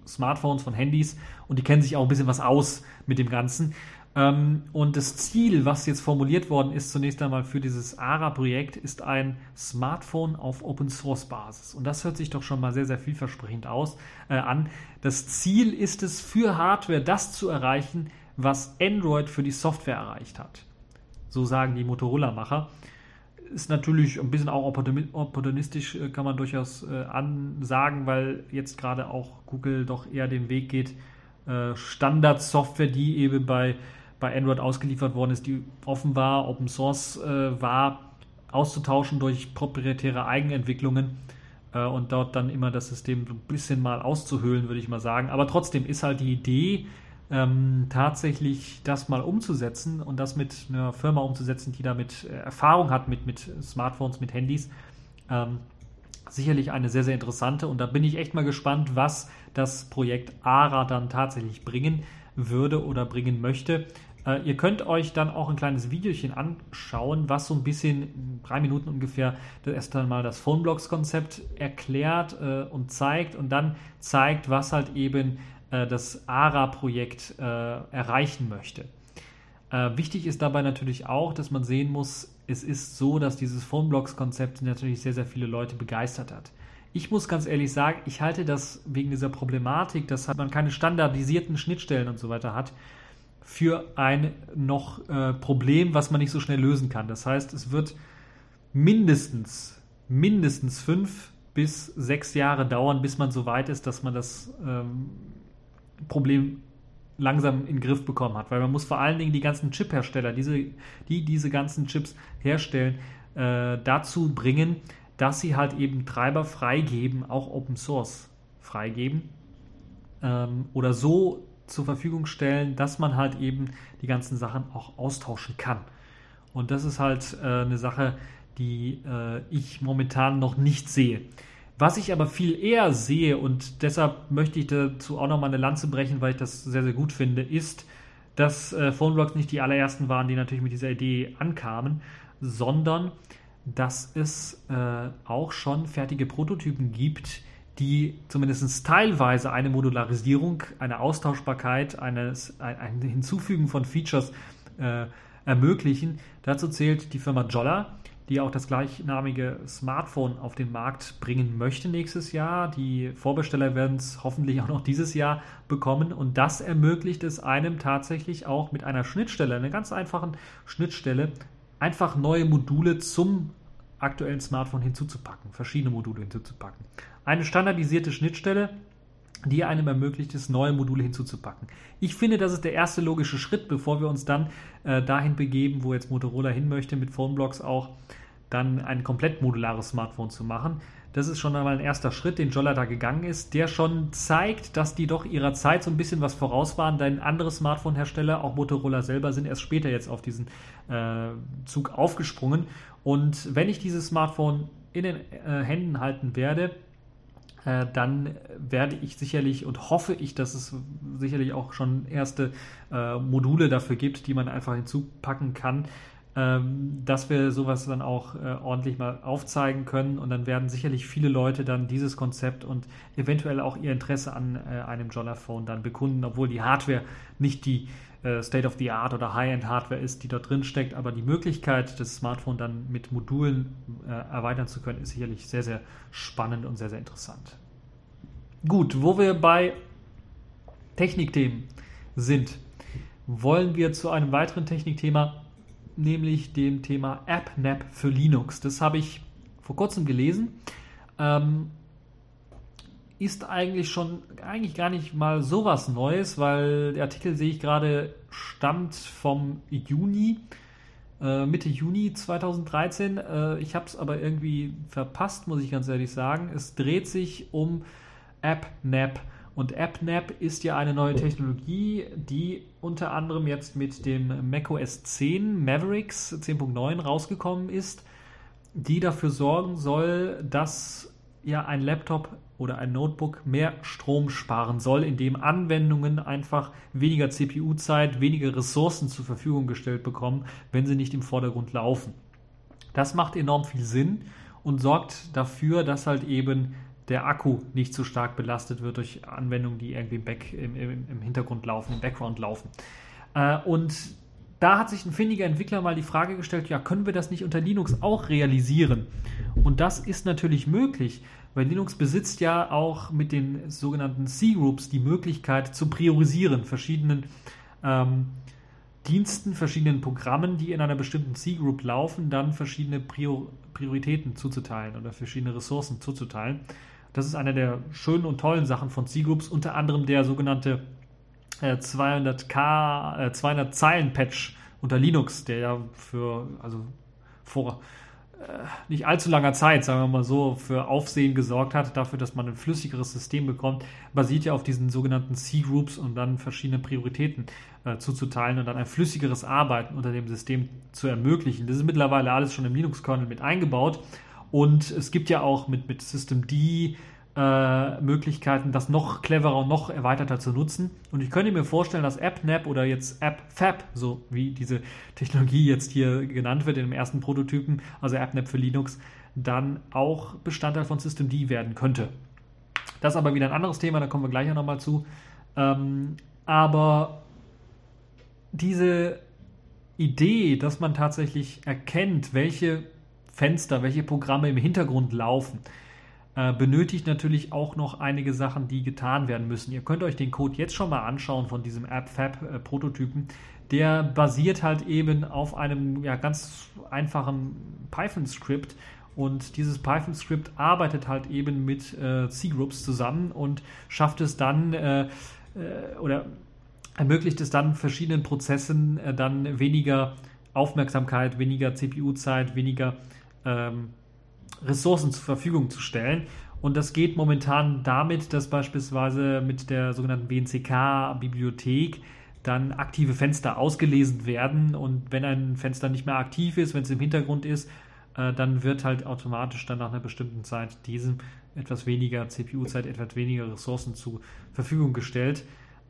Smartphones, von Handys und die kennen sich auch ein bisschen was aus mit dem Ganzen. Ähm, und das Ziel, was jetzt formuliert worden ist, zunächst einmal für dieses ARA-Projekt, ist ein Smartphone auf Open-Source-Basis. Und das hört sich doch schon mal sehr, sehr vielversprechend aus, äh, an. Das Ziel ist es, für Hardware das zu erreichen, was Android für die Software erreicht hat. So sagen die Motorola-Macher. Ist natürlich ein bisschen auch opportunistisch, äh, kann man durchaus äh, ansagen, weil jetzt gerade auch Google doch eher den Weg geht, äh, Standardsoftware, die eben bei bei Android ausgeliefert worden ist, die offen war, Open Source äh, war, auszutauschen durch proprietäre Eigenentwicklungen äh, und dort dann immer das System ein bisschen mal auszuhöhlen, würde ich mal sagen. Aber trotzdem ist halt die Idee, ähm, tatsächlich das mal umzusetzen und das mit einer Firma umzusetzen, die damit äh, Erfahrung hat mit, mit Smartphones, mit Handys. Ähm, sicherlich eine sehr, sehr interessante und da bin ich echt mal gespannt, was das Projekt ARA dann tatsächlich bringen würde oder bringen möchte. Äh, ihr könnt euch dann auch ein kleines Videochen anschauen, was so ein bisschen, drei Minuten ungefähr, erst einmal das Phoneblocks-Konzept erklärt äh, und zeigt und dann zeigt, was halt eben äh, das ARA-Projekt äh, erreichen möchte. Äh, wichtig ist dabei natürlich auch, dass man sehen muss, es ist so, dass dieses Phoneblocks-Konzept natürlich sehr, sehr viele Leute begeistert hat. Ich muss ganz ehrlich sagen, ich halte das wegen dieser Problematik, dass man keine standardisierten Schnittstellen und so weiter hat, für ein noch äh, Problem, was man nicht so schnell lösen kann. Das heißt, es wird mindestens, mindestens fünf bis sechs Jahre dauern, bis man so weit ist, dass man das ähm, Problem langsam in den Griff bekommen hat. Weil man muss vor allen Dingen die ganzen Chip-Hersteller, diese, die diese ganzen Chips herstellen, äh, dazu bringen, dass sie halt eben Treiber freigeben, auch Open Source freigeben ähm, oder so zur Verfügung stellen, dass man halt eben die ganzen Sachen auch austauschen kann. Und das ist halt äh, eine Sache, die äh, ich momentan noch nicht sehe. Was ich aber viel eher sehe und deshalb möchte ich dazu auch nochmal eine Lanze brechen, weil ich das sehr, sehr gut finde, ist, dass äh, Phoneblocks nicht die allerersten waren, die natürlich mit dieser Idee ankamen, sondern dass es äh, auch schon fertige Prototypen gibt, die zumindest teilweise eine Modularisierung, eine Austauschbarkeit, eines, ein, ein Hinzufügen von Features äh, ermöglichen. Dazu zählt die Firma Jolla, die auch das gleichnamige Smartphone auf den Markt bringen möchte nächstes Jahr. Die Vorbesteller werden es hoffentlich auch noch dieses Jahr bekommen und das ermöglicht es einem tatsächlich auch mit einer Schnittstelle, einer ganz einfachen Schnittstelle, einfach neue Module zum aktuellen Smartphone hinzuzupacken, verschiedene Module hinzuzupacken. Eine standardisierte Schnittstelle, die einem ermöglicht es, neue Module hinzuzupacken. Ich finde, das ist der erste logische Schritt, bevor wir uns dann äh, dahin begeben, wo jetzt Motorola hin möchte, mit Phoneblocks auch dann ein komplett modulares Smartphone zu machen. Das ist schon einmal ein erster Schritt, den Jolla da gegangen ist, der schon zeigt, dass die doch ihrer Zeit so ein bisschen was voraus waren, denn andere Smartphone-Hersteller, auch Motorola selber, sind erst später jetzt auf diesen äh, Zug aufgesprungen. Und wenn ich dieses Smartphone in den äh, Händen halten werde, äh, dann werde ich sicherlich und hoffe ich, dass es sicherlich auch schon erste äh, Module dafür gibt, die man einfach hinzupacken kann, ähm, dass wir sowas dann auch äh, ordentlich mal aufzeigen können. Und dann werden sicherlich viele Leute dann dieses Konzept und eventuell auch ihr Interesse an äh, einem Jolla-Phone dann bekunden, obwohl die Hardware nicht die State of the Art oder High-End-Hardware ist, die dort drin steckt, aber die Möglichkeit, das Smartphone dann mit Modulen äh, erweitern zu können, ist sicherlich sehr, sehr spannend und sehr, sehr interessant. Gut, wo wir bei Technikthemen sind, wollen wir zu einem weiteren Technikthema, nämlich dem Thema AppNap für Linux. Das habe ich vor kurzem gelesen. Ähm, ist eigentlich schon eigentlich gar nicht mal so was Neues, weil der Artikel sehe ich gerade stammt vom Juni, äh, Mitte Juni 2013. Äh, ich habe es aber irgendwie verpasst, muss ich ganz ehrlich sagen. Es dreht sich um AppNap. Und AppNap ist ja eine neue Technologie, die unter anderem jetzt mit dem macOS 10 Mavericks 10.9 rausgekommen ist, die dafür sorgen soll, dass ja ein Laptop oder ein Notebook mehr Strom sparen soll, indem Anwendungen einfach weniger CPU-Zeit, weniger Ressourcen zur Verfügung gestellt bekommen, wenn sie nicht im Vordergrund laufen. Das macht enorm viel Sinn und sorgt dafür, dass halt eben der Akku nicht zu stark belastet wird durch Anwendungen, die irgendwie back, im, im, im Hintergrund laufen, im Background laufen. Äh, und da hat sich ein findiger Entwickler mal die Frage gestellt, ja, können wir das nicht unter Linux auch realisieren? Und das ist natürlich möglich, weil Linux besitzt ja auch mit den sogenannten C-Groups die Möglichkeit zu priorisieren, verschiedenen ähm, Diensten, verschiedenen Programmen, die in einer bestimmten C-Group laufen, dann verschiedene Prior Prioritäten zuzuteilen oder verschiedene Ressourcen zuzuteilen. Das ist eine der schönen und tollen Sachen von C-Groups, unter anderem der sogenannte 200k, äh, 200 Zeilen Patch unter Linux, der ja für, also vor äh, nicht allzu langer Zeit, sagen wir mal so, für Aufsehen gesorgt hat, dafür, dass man ein flüssigeres System bekommt, basiert ja auf diesen sogenannten C-Groups und dann verschiedene Prioritäten äh, zuzuteilen und dann ein flüssigeres Arbeiten unter dem System zu ermöglichen. Das ist mittlerweile alles schon im Linux-Kernel mit eingebaut und es gibt ja auch mit, mit System D äh, Möglichkeiten, das noch cleverer und noch erweiterter zu nutzen. Und ich könnte mir vorstellen, dass AppNap oder jetzt AppFab, so wie diese Technologie jetzt hier genannt wird im ersten Prototypen, also AppNap für Linux, dann auch Bestandteil von System D werden könnte. Das ist aber wieder ein anderes Thema, da kommen wir gleich nochmal zu. Ähm, aber diese Idee, dass man tatsächlich erkennt, welche Fenster, welche Programme im Hintergrund laufen, benötigt natürlich auch noch einige Sachen, die getan werden müssen. Ihr könnt euch den Code jetzt schon mal anschauen von diesem AppFab-Prototypen. Der basiert halt eben auf einem ja, ganz einfachen Python-Skript. Und dieses Python-Skript arbeitet halt eben mit äh, C-Groups zusammen und schafft es dann äh, äh, oder ermöglicht es dann verschiedenen Prozessen äh, dann weniger Aufmerksamkeit, weniger CPU-Zeit, weniger ähm, Ressourcen zur Verfügung zu stellen. Und das geht momentan damit, dass beispielsweise mit der sogenannten BNCK-Bibliothek dann aktive Fenster ausgelesen werden. Und wenn ein Fenster nicht mehr aktiv ist, wenn es im Hintergrund ist, äh, dann wird halt automatisch dann nach einer bestimmten Zeit diesem etwas weniger CPU-Zeit, etwas weniger Ressourcen zur Verfügung gestellt.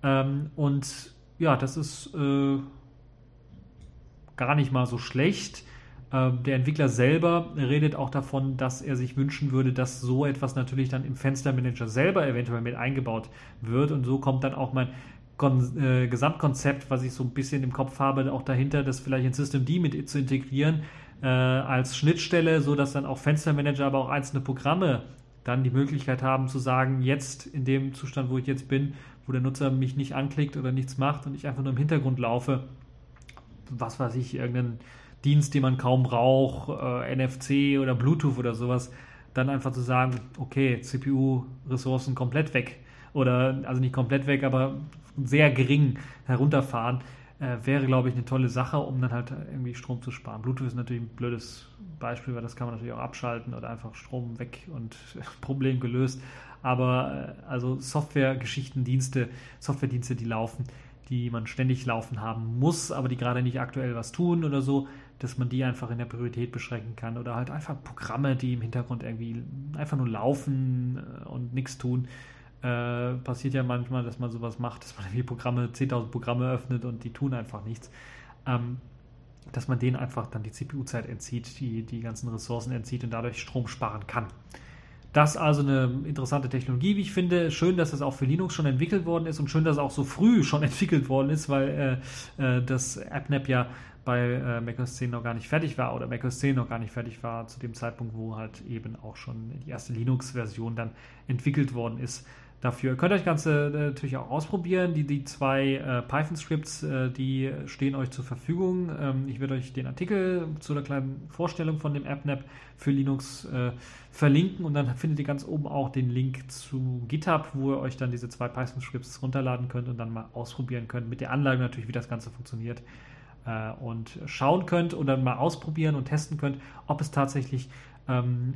Ähm, und ja, das ist äh, gar nicht mal so schlecht. Ähm, der Entwickler selber redet auch davon, dass er sich wünschen würde, dass so etwas natürlich dann im Fenstermanager selber eventuell mit eingebaut wird. Und so kommt dann auch mein Kon äh, Gesamtkonzept, was ich so ein bisschen im Kopf habe, auch dahinter, das vielleicht in Systemd mit zu integrieren äh, als Schnittstelle, so dass dann auch Fenstermanager, aber auch einzelne Programme dann die Möglichkeit haben zu sagen, jetzt in dem Zustand, wo ich jetzt bin, wo der Nutzer mich nicht anklickt oder nichts macht und ich einfach nur im Hintergrund laufe, was weiß ich, irgendeinen Dienst, den man kaum braucht, äh, NFC oder Bluetooth oder sowas, dann einfach zu sagen, okay, CPU-Ressourcen komplett weg oder also nicht komplett weg, aber sehr gering herunterfahren, äh, wäre, glaube ich, eine tolle Sache, um dann halt irgendwie Strom zu sparen. Bluetooth ist natürlich ein blödes Beispiel, weil das kann man natürlich auch abschalten oder einfach Strom weg und Problem gelöst. Aber äh, also Software-Geschichten, Dienste, Software-Dienste, die laufen, die man ständig laufen haben muss, aber die gerade nicht aktuell was tun oder so, dass man die einfach in der Priorität beschränken kann oder halt einfach Programme, die im Hintergrund irgendwie einfach nur laufen äh, und nichts tun. Äh, passiert ja manchmal, dass man sowas macht, dass man irgendwie Programme, 10.000 Programme öffnet und die tun einfach nichts. Ähm, dass man denen einfach dann die CPU-Zeit entzieht, die, die ganzen Ressourcen entzieht und dadurch Strom sparen kann. Das ist also eine interessante Technologie, wie ich finde. Schön, dass das auch für Linux schon entwickelt worden ist und schön, dass es auch so früh schon entwickelt worden ist, weil äh, äh das AppNap ja bei äh, macOS 10 noch gar nicht fertig war oder macOS 10 noch gar nicht fertig war zu dem Zeitpunkt, wo halt eben auch schon die erste Linux-Version dann entwickelt worden ist dafür. Ihr könnt euch das Ganze äh, natürlich auch ausprobieren. Die, die zwei äh, Python-Scripts, äh, die stehen euch zur Verfügung. Ähm, ich werde euch den Artikel zu einer kleinen Vorstellung von dem AppNap für Linux äh, verlinken und dann findet ihr ganz oben auch den Link zu GitHub, wo ihr euch dann diese zwei Python-Scripts runterladen könnt und dann mal ausprobieren könnt. Mit der Anlage natürlich, wie das Ganze funktioniert. Äh, und schauen könnt und dann mal ausprobieren und testen könnt, ob es tatsächlich ähm,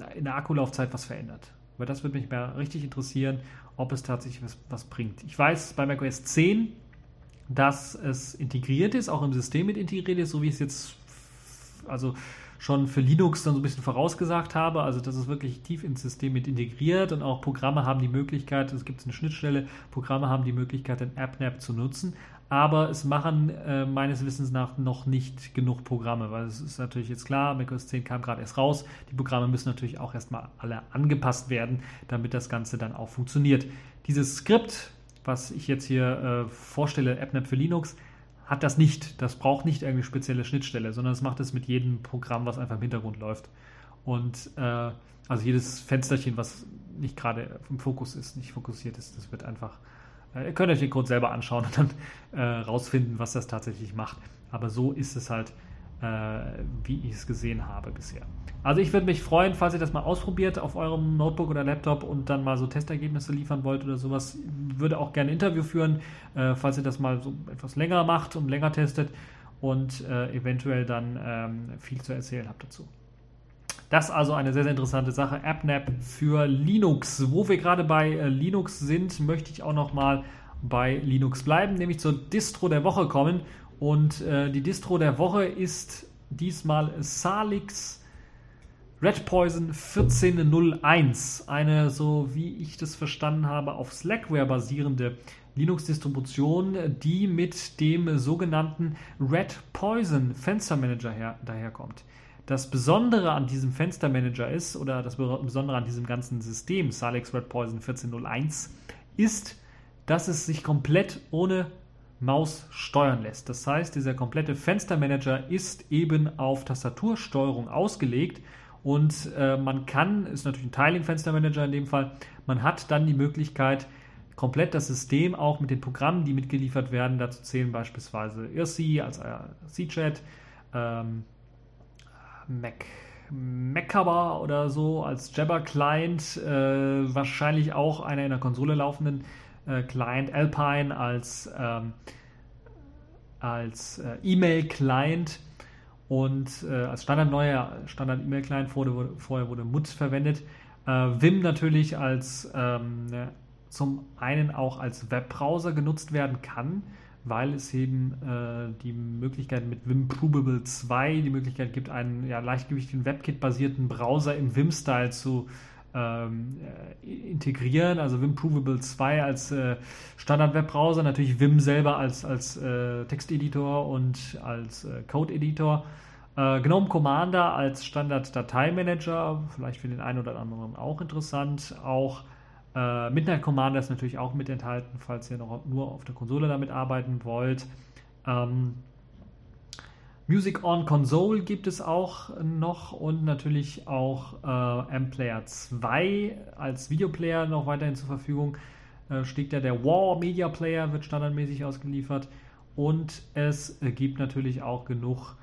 äh, in der Akkulaufzeit was verändert. Weil das würde mich mal richtig interessieren, ob es tatsächlich was, was bringt. Ich weiß bei macOS 10, dass es integriert ist, auch im System mit integriert ist, so wie ich es jetzt also schon für Linux dann so ein bisschen vorausgesagt habe. Also das ist wirklich tief ins System mit integriert und auch Programme haben die Möglichkeit, es gibt eine Schnittstelle, Programme haben die Möglichkeit, den AppNap zu nutzen aber es machen äh, meines Wissens nach noch nicht genug Programme, weil es ist natürlich jetzt klar, macOS 10 kam gerade erst raus, die Programme müssen natürlich auch erstmal alle angepasst werden, damit das Ganze dann auch funktioniert. Dieses Skript, was ich jetzt hier äh, vorstelle, AppNap für Linux, hat das nicht. Das braucht nicht irgendwie spezielle Schnittstelle, sondern es macht es mit jedem Programm, was einfach im Hintergrund läuft. Und äh, also jedes Fensterchen, was nicht gerade im Fokus ist, nicht fokussiert ist, das wird einfach ihr könnt euch den Code selber anschauen und dann äh, rausfinden, was das tatsächlich macht. Aber so ist es halt, äh, wie ich es gesehen habe bisher. Also ich würde mich freuen, falls ihr das mal ausprobiert auf eurem Notebook oder Laptop und dann mal so Testergebnisse liefern wollt oder sowas. Würde auch gerne ein Interview führen, äh, falls ihr das mal so etwas länger macht und länger testet und äh, eventuell dann ähm, viel zu erzählen habt dazu. Das ist also eine sehr, sehr interessante Sache. AppNap für Linux. Wo wir gerade bei äh, Linux sind, möchte ich auch noch mal bei Linux bleiben, nämlich zur Distro der Woche kommen. Und äh, die Distro der Woche ist diesmal Salix Red Poison 1401. Eine, so wie ich das verstanden habe, auf Slackware basierende Linux-Distribution, die mit dem sogenannten Red Poison Fenstermanager her daherkommt. Das Besondere an diesem Fenstermanager ist, oder das Besondere an diesem ganzen System, Salix Red Poison 1401, ist, dass es sich komplett ohne Maus steuern lässt. Das heißt, dieser komplette Fenstermanager ist eben auf Tastatursteuerung ausgelegt Und äh, man kann, ist natürlich ein Tiling-Fenstermanager in dem Fall, man hat dann die Möglichkeit, komplett das System auch mit den Programmen, die mitgeliefert werden, dazu zählen beispielsweise IRC als C-Chat, ähm, Mac, Macabre oder so als Jabber-Client, äh, wahrscheinlich auch einer in der Konsole laufenden äh, Client, Alpine als, ähm, als äh, E-Mail-Client und äh, als Standard neuer Standard E-Mail-Client vorher, vorher wurde MUT verwendet. Äh, Vim natürlich als ähm, zum einen auch als Webbrowser genutzt werden kann, weil es eben äh, die Möglichkeit mit Vim Provable 2 die Möglichkeit gibt, einen ja, leichtgewichtigen WebKit-basierten Browser im Vim-Style zu ähm, äh, integrieren. Also Vim Provable 2 als äh, Standard-Webbrowser, natürlich Vim selber als, als äh, Texteditor und als äh, Code-Editor. Äh, GNOME Commander als Standard-Dateimanager, vielleicht für den einen oder anderen auch interessant. Auch äh, Midnight Commander ist natürlich auch mit enthalten, falls ihr noch nur auf der Konsole damit arbeiten wollt. Ähm, Music on Console gibt es auch noch und natürlich auch äh, MPlayer 2 als Videoplayer noch weiterhin zur Verfügung. Äh, steht ja der War Media Player, wird standardmäßig ausgeliefert. Und es gibt natürlich auch genug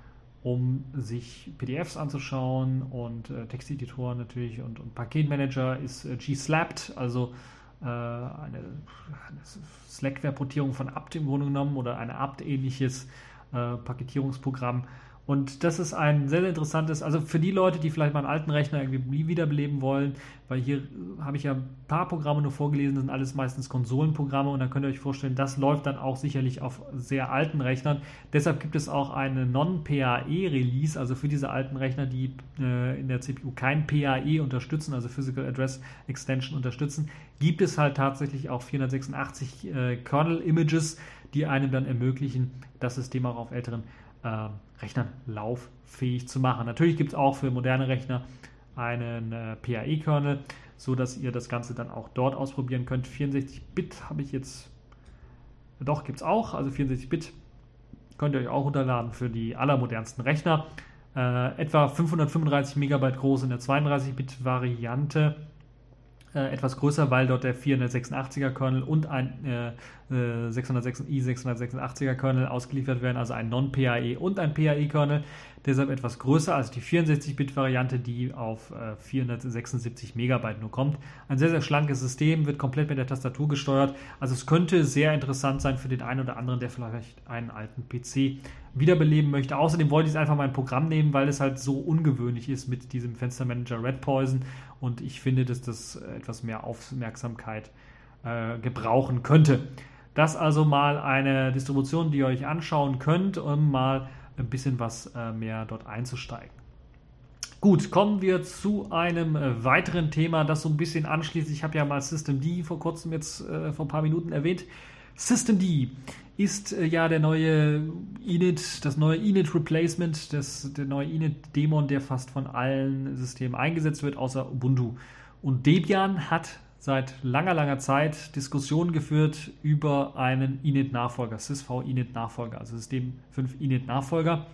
um sich PDFs anzuschauen und äh, Texteditoren natürlich und, und Paketmanager ist äh, G-Slapped, also äh, eine, eine Slackware-Portierung von apt im Grunde genommen oder ein apt-ähnliches äh, Paketierungsprogramm und das ist ein sehr, sehr interessantes, also für die Leute, die vielleicht mal einen alten Rechner irgendwie wiederbeleben wollen, weil hier habe ich ja ein paar Programme nur vorgelesen, das sind alles meistens Konsolenprogramme und dann könnt ihr euch vorstellen, das läuft dann auch sicherlich auf sehr alten Rechnern. Deshalb gibt es auch eine Non-PAE-Release, also für diese alten Rechner, die äh, in der CPU kein PAE unterstützen, also Physical Address Extension unterstützen, gibt es halt tatsächlich auch 486 äh, Kernel-Images, die einem dann ermöglichen, das System auch auf älteren äh, Rechnern lauffähig zu machen. Natürlich gibt es auch für moderne Rechner einen äh, PAE-Kernel, so dass ihr das Ganze dann auch dort ausprobieren könnt. 64-Bit habe ich jetzt, doch gibt es auch, also 64-Bit könnt ihr euch auch runterladen für die allermodernsten Rechner. Äh, etwa 535 Megabyte groß in der 32-Bit-Variante äh, etwas größer, weil dort der 486er Kernel und ein äh, äh, 606, i686er Kernel ausgeliefert werden, also ein Non-PAE und ein PAE-Kernel. Deshalb etwas größer als die 64-Bit-Variante, die auf äh, 476 Megabyte nur kommt. Ein sehr, sehr schlankes System, wird komplett mit der Tastatur gesteuert. Also es könnte sehr interessant sein für den einen oder anderen, der vielleicht einen alten PC wiederbeleben möchte. Außerdem wollte ich es einfach mal ein Programm nehmen, weil es halt so ungewöhnlich ist mit diesem Fenstermanager Red Poison und ich finde, dass das etwas mehr Aufmerksamkeit äh, gebrauchen könnte. Das also mal eine Distribution, die ihr euch anschauen könnt, um mal ein bisschen was äh, mehr dort einzusteigen. Gut, kommen wir zu einem äh, weiteren Thema, das so ein bisschen anschließt. Ich habe ja mal System D vor kurzem jetzt äh, vor ein paar Minuten erwähnt. System D ist äh, ja der neue Init, das neue Init Replacement, das, der neue Init Dämon, der fast von allen Systemen eingesetzt wird, außer Ubuntu. Und Debian hat seit langer, langer Zeit Diskussionen geführt über einen Init-Nachfolger, SysV Init-Nachfolger, also System 5 Init-Nachfolger.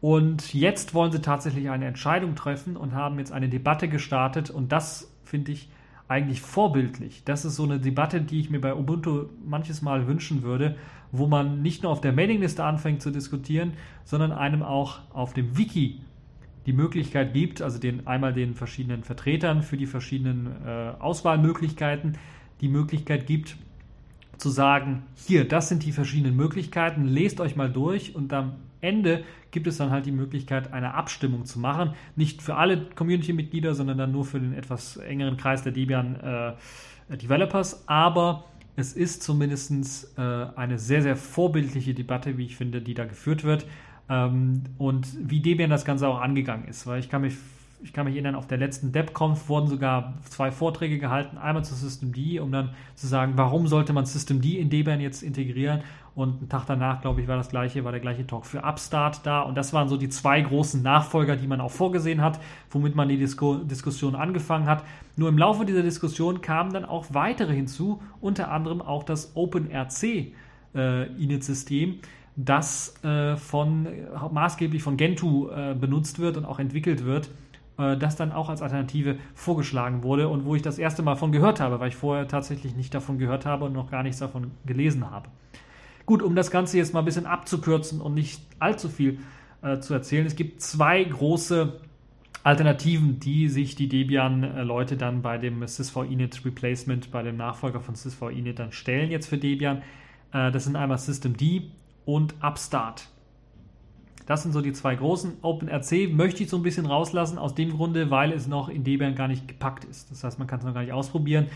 Und jetzt wollen sie tatsächlich eine Entscheidung treffen und haben jetzt eine Debatte gestartet und das finde ich eigentlich vorbildlich. Das ist so eine Debatte, die ich mir bei Ubuntu manches Mal wünschen würde, wo man nicht nur auf der Mailingliste anfängt zu diskutieren, sondern einem auch auf dem Wiki die Möglichkeit gibt, also den, einmal den verschiedenen Vertretern für die verschiedenen äh, Auswahlmöglichkeiten die Möglichkeit gibt, zu sagen, hier, das sind die verschiedenen Möglichkeiten, lest euch mal durch und am Ende gibt es dann halt die Möglichkeit, eine Abstimmung zu machen. Nicht für alle Community-Mitglieder, sondern dann nur für den etwas engeren Kreis der Debian äh. Aber es ist zumindest äh, eine sehr, sehr vorbildliche Debatte, wie ich finde, die da geführt wird. Ähm, und wie Debian das Ganze auch angegangen ist. Weil ich kann mich ich kann mich erinnern, auf der letzten DebConf wurden sogar zwei Vorträge gehalten, einmal zu Systemd, um dann zu sagen, warum sollte man Systemd in Debian jetzt integrieren und einen Tag danach, glaube ich, war das gleiche, war der gleiche Talk für Upstart da und das waren so die zwei großen Nachfolger, die man auch vorgesehen hat, womit man die Disku Diskussion angefangen hat. Nur im Laufe dieser Diskussion kamen dann auch weitere hinzu, unter anderem auch das OpenRC äh, das äh, von, maßgeblich von Gentoo äh, benutzt wird und auch entwickelt wird äh, das dann auch als Alternative vorgeschlagen wurde und wo ich das erste Mal von gehört habe, weil ich vorher tatsächlich nicht davon gehört habe und noch gar nichts davon gelesen habe. Gut, um das Ganze jetzt mal ein bisschen abzukürzen und nicht allzu viel äh, zu erzählen, es gibt zwei große Alternativen, die sich die Debian-Leute dann bei dem sysv-init Replacement, bei dem Nachfolger von sysv-init dann stellen jetzt für Debian. Äh, das sind einmal Systemd und Upstart. Das sind so die zwei großen. OpenRC möchte ich so ein bisschen rauslassen, aus dem Grunde, weil es noch in Debian gar nicht gepackt ist. Das heißt, man kann es noch gar nicht ausprobieren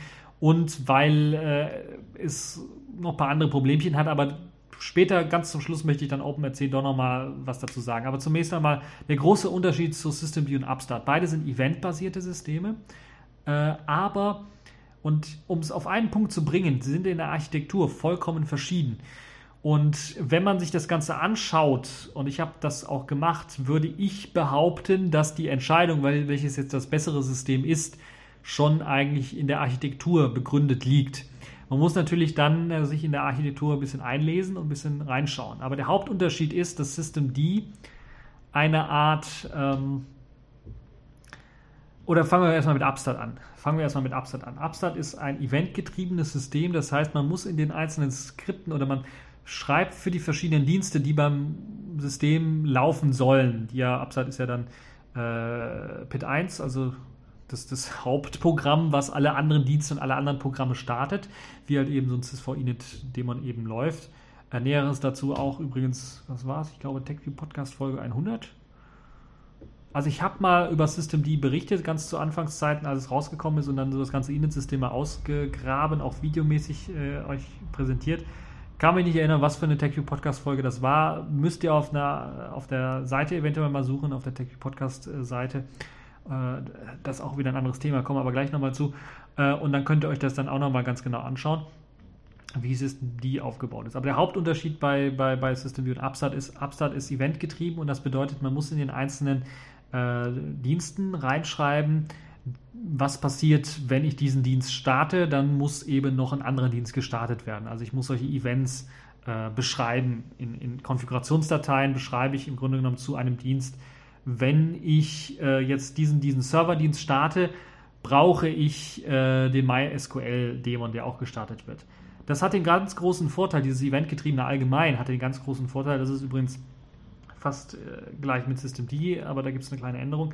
und weil äh, es noch ein paar andere Problemchen hat, aber später, ganz zum Schluss, möchte ich dann OpenRC doch nochmal was dazu sagen. Aber zunächst einmal der große Unterschied zu Systemd und Upstart. Beide sind eventbasierte Systeme, äh, aber, und um es auf einen Punkt zu bringen, sie sind in der Architektur vollkommen verschieden. Und wenn man sich das Ganze anschaut, und ich habe das auch gemacht, würde ich behaupten, dass die Entscheidung, welches jetzt das bessere System ist, schon eigentlich in der Architektur begründet liegt. Man muss natürlich dann äh, sich in der Architektur ein bisschen einlesen und ein bisschen reinschauen. Aber der Hauptunterschied ist, dass System D eine Art, ähm, oder fangen wir erstmal mit Upstart an. Fangen wir erstmal mit Upstart an. Upstart ist ein eventgetriebenes System, das heißt, man muss in den einzelnen Skripten oder man schreibt für die verschiedenen Dienste, die beim System laufen sollen. Die ja, Upside ist ja dann äh, PIT 1, also das, das Hauptprogramm, was alle anderen Dienste und alle anderen Programme startet, wie halt eben so ein sysv-init, dem man eben läuft. Äh, Näheres dazu auch übrigens, was war es? Ich glaube, TechView Podcast Folge 100. Also ich habe mal über Systemd berichtet, ganz zu Anfangszeiten, als es rausgekommen ist und dann so das ganze Init-System mal ausgegraben, auch videomäßig äh, euch präsentiert. Kann mich nicht erinnern, was für eine TechView Podcast Folge das war. Müsst ihr auf, einer, auf der Seite eventuell mal suchen, auf der TechView Podcast äh, Seite. Äh, das ist auch wieder ein anderes Thema, kommen aber gleich nochmal zu. Äh, und dann könnt ihr euch das dann auch nochmal ganz genau anschauen, wie Systemd aufgebaut ist. Aber der Hauptunterschied bei, bei, bei Systemd und Upstart ist, Upstart ist eventgetrieben und das bedeutet, man muss in den einzelnen äh, Diensten reinschreiben, was passiert, wenn ich diesen Dienst starte, dann muss eben noch ein anderer Dienst gestartet werden. Also ich muss solche Events äh, beschreiben. In, in, Konfigurationsdateien beschreibe ich im Grunde genommen zu einem Dienst, wenn ich äh, jetzt diesen, diesen Serverdienst starte, brauche ich äh, den MySQL-Daemon, der auch gestartet wird. Das hat den ganz großen Vorteil, dieses Eventgetriebene allgemein hat den ganz großen Vorteil, das ist übrigens fast äh, gleich mit Systemd, aber da gibt es eine kleine Änderung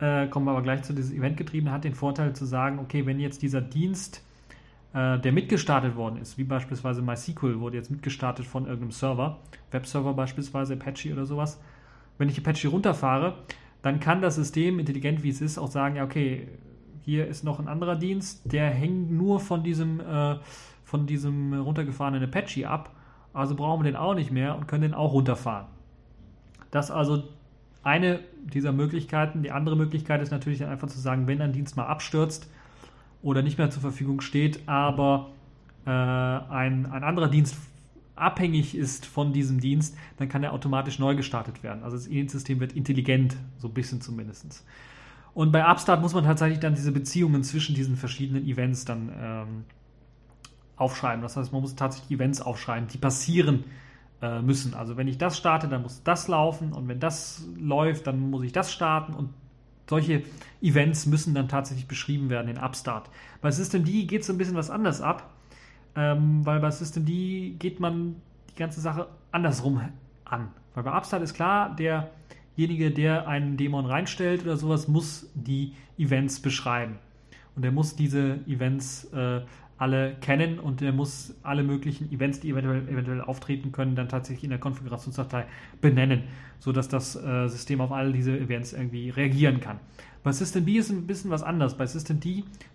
äh, kommen wir aber gleich zu diesem Eventgetriebene, hat den Vorteil zu sagen, okay, wenn jetzt dieser Dienst, äh, der mitgestartet worden ist, wie beispielsweise MySQL wurde jetzt mitgestartet von irgendeinem Server, Webserver beispielsweise, Apache oder sowas, wenn ich Apache runterfahre, dann kann das System, intelligent wie es ist, auch sagen, ja, okay, hier ist noch ein anderer Dienst, der hängt nur von diesem, äh, von diesem runtergefahrenen Apache ab, also brauchen wir den auch nicht mehr und können den auch runterfahren. Das also eine dieser Möglichkeiten. Die andere Möglichkeit ist natürlich einfach zu sagen, wenn ein Dienst mal abstürzt oder nicht mehr zur Verfügung steht, aber äh, ein, ein anderer Dienst abhängig ist von diesem Dienst, dann kann er automatisch neu gestartet werden. Also das Init-System wird intelligent, so ein bisschen zumindest. Und bei Upstart muss man tatsächlich dann diese Beziehungen zwischen diesen verschiedenen Events dann ähm, aufschreiben. Das heißt, man muss tatsächlich Events aufschreiben, die passieren äh, müssen. Also wenn ich das starte, dann muss das laufen und wenn das läuft, dann muss ich das starten und solche Events müssen dann tatsächlich beschrieben werden in Upstart. Bei Systemd geht es ein bisschen was anders ab, ähm, weil bei Systemd geht man die ganze Sache andersrum an. Weil bei Upstart ist klar, derjenige, der einen Dämon reinstellt oder sowas, muss die Events beschreiben. Und er muss diese Events äh, alle kennen und er muss alle möglichen Events, die eventuell, eventuell auftreten können, dann tatsächlich in der Konfigurationsdatei benennen, sodass das äh, System auf all diese Events irgendwie reagieren kann. Bei Systemd ist ein bisschen was anders. Bei Systemd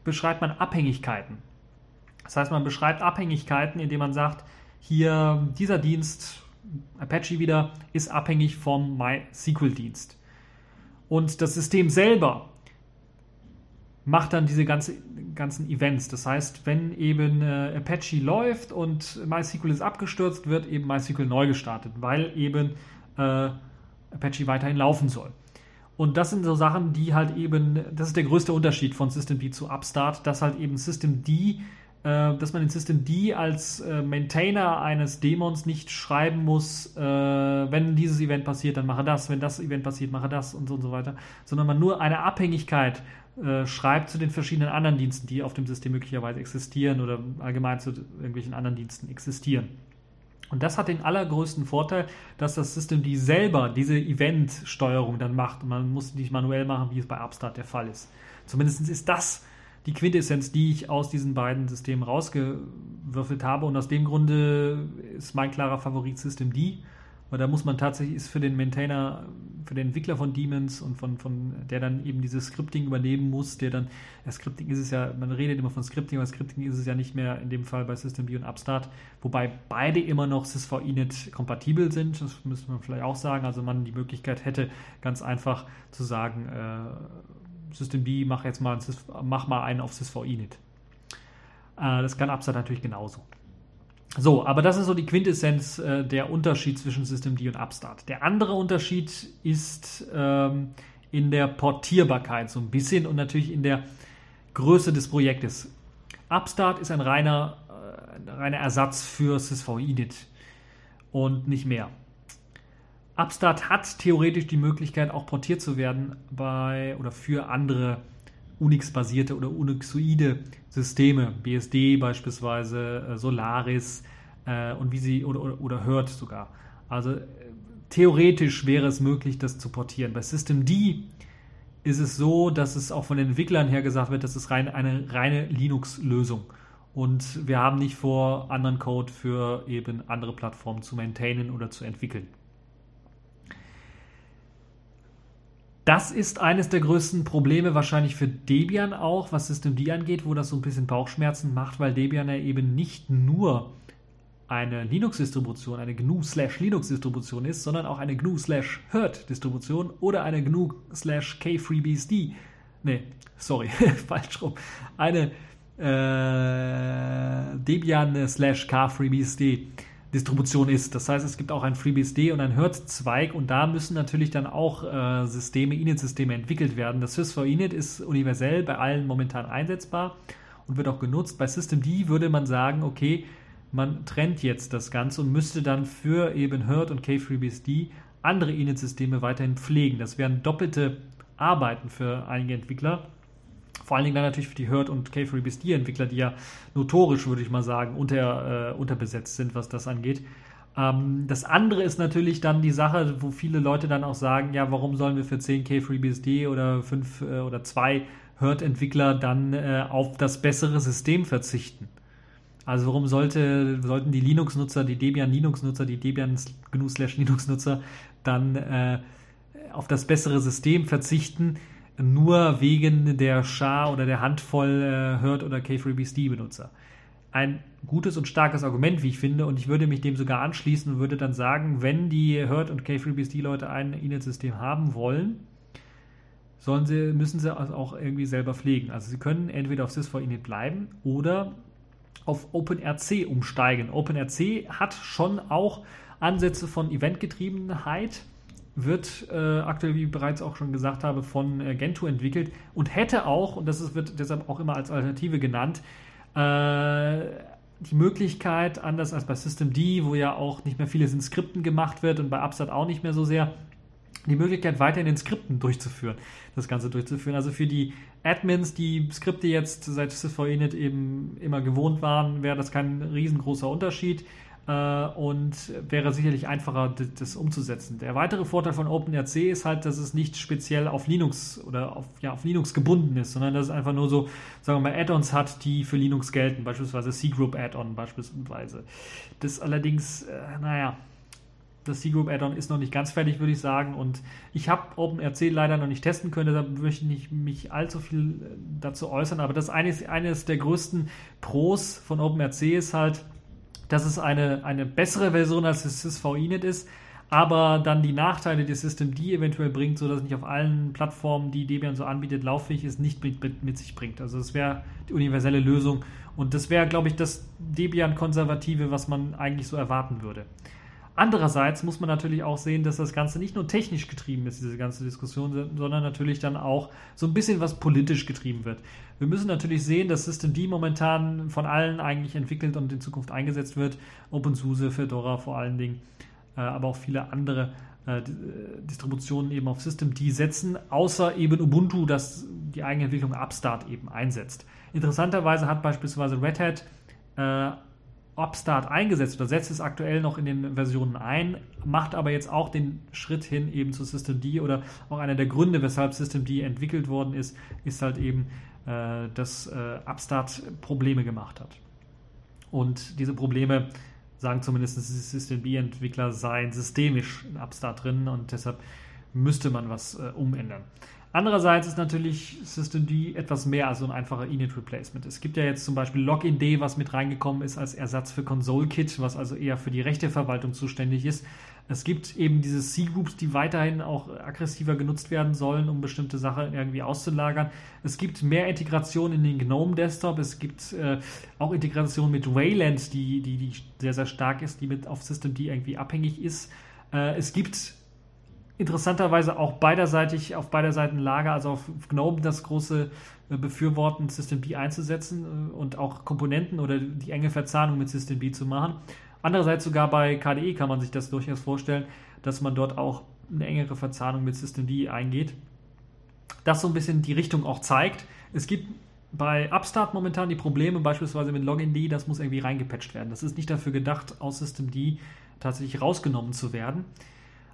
beschreibt man Abhängigkeiten. Das heißt, man beschreibt Abhängigkeiten, indem man sagt, hier dieser Dienst, Apache wieder, ist abhängig vom MySQL-Dienst. Und das System selber macht dann diese ganze, ganzen Events. Das heißt, wenn eben äh, Apache läuft und MySQL ist abgestürzt, wird eben MySQL neu gestartet, weil eben äh, Apache weiterhin laufen soll. Und das sind so Sachen, die halt eben, das ist der größte Unterschied von Systemd zu Upstart, dass halt eben Systemd dass man in System D als äh, Maintainer eines Dämons nicht schreiben muss, äh, wenn dieses Event passiert, dann mache das, wenn das Event passiert, mache das und so und so weiter, sondern man nur eine Abhängigkeit äh, schreibt zu den verschiedenen anderen Diensten, die auf dem System möglicherweise existieren oder allgemein zu irgendwelchen anderen Diensten existieren. Und das hat den allergrößten Vorteil, dass das System D selber diese Event-Steuerung dann macht und man muss nicht manuell machen, wie es bei Upstart der Fall ist. Zumindest ist das die Quintessenz, die ich aus diesen beiden Systemen rausgewürfelt habe. Und aus dem Grunde ist mein klarer Favorit System D, weil da muss man tatsächlich, ist für den Maintainer, für den Entwickler von Demons und von, von der dann eben dieses Scripting übernehmen muss, der dann, ja, Scripting ist es ja, man redet immer von Scripting, aber Scripting ist es ja nicht mehr in dem Fall bei System D und Upstart, wobei beide immer noch sysvinit kompatibel sind, das müsste man vielleicht auch sagen, also man die Möglichkeit hätte, ganz einfach zu sagen, äh, System B, mach jetzt mal, mach mal einen auf SysVinit. Äh, das kann Upstart natürlich genauso. So, aber das ist so die Quintessenz äh, der Unterschied zwischen System D und Upstart. Der andere Unterschied ist ähm, in der Portierbarkeit so ein bisschen und natürlich in der Größe des Projektes. Upstart ist ein reiner, äh, reiner Ersatz für SysVinit und nicht mehr. Upstart hat theoretisch die Möglichkeit, auch portiert zu werden bei oder für andere Unix-basierte oder Unixoide Systeme, BSD beispielsweise, äh, Solaris äh, und wie sie oder, oder, oder Hurt sogar. Also äh, theoretisch wäre es möglich, das zu portieren. Bei System D ist es so, dass es auch von den Entwicklern her gesagt wird, das ist rein eine reine Linux-Lösung. Und wir haben nicht vor, anderen Code für eben andere Plattformen zu maintainen oder zu entwickeln. Das ist eines der größten Probleme wahrscheinlich für Debian auch, was Systemd angeht, wo das so ein bisschen Bauchschmerzen macht, weil Debian ja eben nicht nur eine Linux-Distribution, eine GNU-Linux-Distribution ist, sondern auch eine GNU-Hurt-Distribution oder eine GNU-K-FreeBSD. Nee, sorry, falsch rum. Eine äh, Debian-K-FreeBSD. Distribution ist. Das heißt, es gibt auch ein FreeBSD und ein Hurt-Zweig und da müssen natürlich dann auch äh, Systeme, Init-Systeme entwickelt werden. Das sys4init ist universell bei allen momentan einsetzbar und wird auch genutzt. Bei Systemd würde man sagen, okay, man trennt jetzt das Ganze und müsste dann für eben Hurt und KFreeBSD andere Init-Systeme weiterhin pflegen. Das wären doppelte Arbeiten für einige Entwickler. Vor allen Dingen dann natürlich für die Hurt und K3BSD-Entwickler, die ja notorisch, würde ich mal sagen, unter, äh, unterbesetzt sind, was das angeht. Ähm, das andere ist natürlich dann die Sache, wo viele Leute dann auch sagen, ja, warum sollen wir für 10 K3BSD oder 5 äh, oder 2 Hurt-Entwickler dann äh, auf das bessere System verzichten? Also warum sollte, sollten die Linux-Nutzer, die Debian-Linux-Nutzer, die Debian GNU-Linux-Nutzer dann äh, auf das bessere System verzichten, nur wegen der Schar oder der Handvoll äh, oder K3BSD-Benutzer. Ein gutes und starkes Argument, wie ich finde, und ich würde mich dem sogar anschließen und würde dann sagen, wenn die Hurt und K3BSD-Leute ein Init-System haben wollen, sollen sie, müssen sie auch irgendwie selber pflegen. Also sie können entweder auf sys4init bleiben oder auf OpenRC umsteigen. OpenRC hat schon auch Ansätze von Eventgetriebenheit wird äh, aktuell, wie ich bereits auch schon gesagt habe, von äh, Gentoo entwickelt und hätte auch, und das ist, wird deshalb auch immer als Alternative genannt, äh, die Möglichkeit, anders als bei Systemd, wo ja auch nicht mehr vieles in Skripten gemacht wird und bei Upstart auch nicht mehr so sehr, die Möglichkeit weiterhin in Skripten durchzuführen, das Ganze durchzuführen. Also für die Admins, die Skripte jetzt seit SysVinit eben immer gewohnt waren, wäre das kein riesengroßer Unterschied und wäre sicherlich einfacher, das umzusetzen. Der weitere Vorteil von OpenRC ist halt, dass es nicht speziell auf Linux oder auf, ja, auf Linux gebunden ist, sondern dass es einfach nur so, sagen wir mal, Add-ons hat, die für Linux gelten, beispielsweise C-Group Add-on beispielsweise. Das allerdings, äh, naja, das C-Group Add-on ist noch nicht ganz fertig, würde ich sagen. Und ich habe OpenRC leider noch nicht testen können, deshalb möchte ich mich allzu viel äh, dazu äußern. Aber das eines, eines der größten Pros von OpenRC ist halt, dass es eine, eine bessere Version als das SysVinit ist, aber dann die Nachteile, die System D eventuell bringt, sodass es nicht auf allen Plattformen, die Debian so anbietet, lauffähig ist, nicht mit, mit, mit sich bringt. Also das wäre die universelle Lösung und das wäre, glaube ich, das Debian-Konservative, was man eigentlich so erwarten würde. Andererseits muss man natürlich auch sehen, dass das Ganze nicht nur technisch getrieben ist, diese ganze Diskussion, sondern natürlich dann auch so ein bisschen was politisch getrieben wird. Wir müssen natürlich sehen, dass Systemd momentan von allen eigentlich entwickelt und in Zukunft eingesetzt wird. OpenSUSE, Fedora vor allen Dingen, äh, aber auch viele andere äh, Distributionen eben auf Systemd setzen, außer eben Ubuntu, das die Eigenentwicklung Upstart eben einsetzt. Interessanterweise hat beispielsweise Red Hat äh, Upstart eingesetzt oder setzt es aktuell noch in den Versionen ein, macht aber jetzt auch den Schritt hin eben zu Systemd oder auch einer der Gründe, weshalb Systemd entwickelt worden ist, ist halt eben, äh, dass äh, Upstart Probleme gemacht hat. Und diese Probleme sagen zumindest Systemd-Entwickler seien systemisch in Upstart drin und deshalb müsste man was äh, umändern. Andererseits ist natürlich Systemd etwas mehr als so ein einfacher Init Replacement. Es gibt ja jetzt zum Beispiel Login.d, was mit reingekommen ist als Ersatz für ConsoleKit, was also eher für die Rechteverwaltung zuständig ist. Es gibt eben diese C-Groups, die weiterhin auch aggressiver genutzt werden sollen, um bestimmte Sachen irgendwie auszulagern. Es gibt mehr Integration in den GNOME Desktop. Es gibt äh, auch Integration mit Wayland, die, die, die sehr, sehr stark ist, die mit auf Systemd irgendwie abhängig ist. Äh, es gibt interessanterweise auch beiderseitig auf beider Seiten Lager, also auf GNOME das große äh, Befürworten, System einzusetzen äh, und auch Komponenten oder die enge Verzahnung mit System zu machen. Andererseits sogar bei KDE kann man sich das durchaus vorstellen, dass man dort auch eine engere Verzahnung mit System eingeht. Das so ein bisschen die Richtung auch zeigt. Es gibt bei Upstart momentan die Probleme, beispielsweise mit Login.d, das muss irgendwie reingepatcht werden. Das ist nicht dafür gedacht, aus Systemd tatsächlich rausgenommen zu werden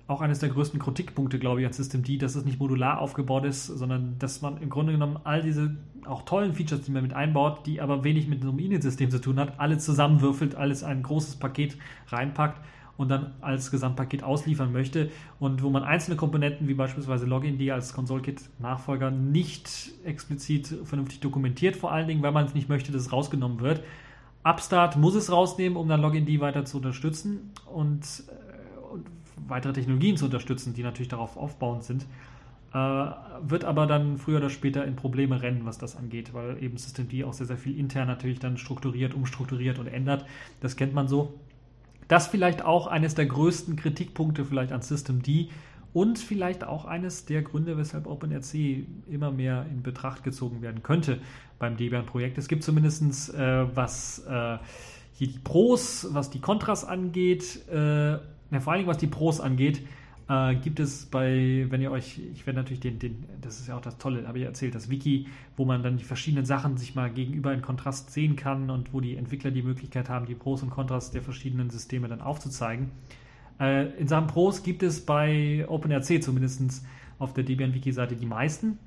auch eines der größten Kritikpunkte, glaube ich, an Systemd, dass es nicht modular aufgebaut ist, sondern dass man im Grunde genommen all diese auch tollen Features, die man mit einbaut, die aber wenig mit einem Init-System zu tun hat, alle zusammenwürfelt, alles ein großes Paket reinpackt und dann als Gesamtpaket ausliefern möchte und wo man einzelne Komponenten wie beispielsweise Login, die als Console-Kit-Nachfolger nicht explizit vernünftig dokumentiert, vor allen Dingen, weil man es nicht möchte, dass es rausgenommen wird. Upstart muss es rausnehmen, um dann Login D weiter zu unterstützen und weitere Technologien zu unterstützen, die natürlich darauf aufbauend sind, äh, wird aber dann früher oder später in Probleme rennen, was das angeht, weil eben Systemd auch sehr, sehr viel intern natürlich dann strukturiert, umstrukturiert und ändert. Das kennt man so. Das vielleicht auch eines der größten Kritikpunkte vielleicht an Systemd und vielleicht auch eines der Gründe, weshalb OpenRC immer mehr in Betracht gezogen werden könnte beim Debian-Projekt. Es gibt zumindest äh, was äh, hier die Pros, was die Kontras angeht, äh, ja, vor allen Dingen, was die Pros angeht, äh, gibt es bei, wenn ihr euch, ich werde natürlich den, den, das ist ja auch das Tolle, habe ich erzählt, das Wiki, wo man dann die verschiedenen Sachen sich mal gegenüber in Kontrast sehen kann und wo die Entwickler die Möglichkeit haben, die Pros und Kontrast der verschiedenen Systeme dann aufzuzeigen. Äh, in Sachen Pros gibt es bei OpenRC zumindest auf der Debian-Wiki-Seite die meisten.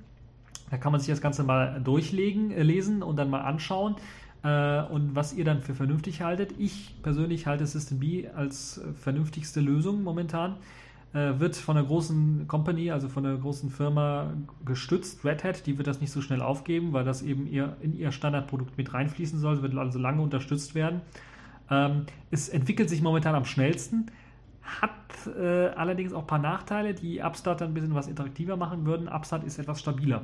Da kann man sich das Ganze mal durchlegen, äh, lesen und dann mal anschauen äh, und was ihr dann für vernünftig haltet. Ich persönlich halte System B als äh, vernünftigste Lösung momentan. Äh, wird von einer großen Company, also von einer großen Firma gestützt, Red Hat, die wird das nicht so schnell aufgeben, weil das eben ihr, in ihr Standardprodukt mit reinfließen soll, wird also lange unterstützt werden. Ähm, es entwickelt sich momentan am schnellsten hat äh, allerdings auch ein paar Nachteile, die Upstart dann ein bisschen was interaktiver machen würden. Upstart ist etwas stabiler,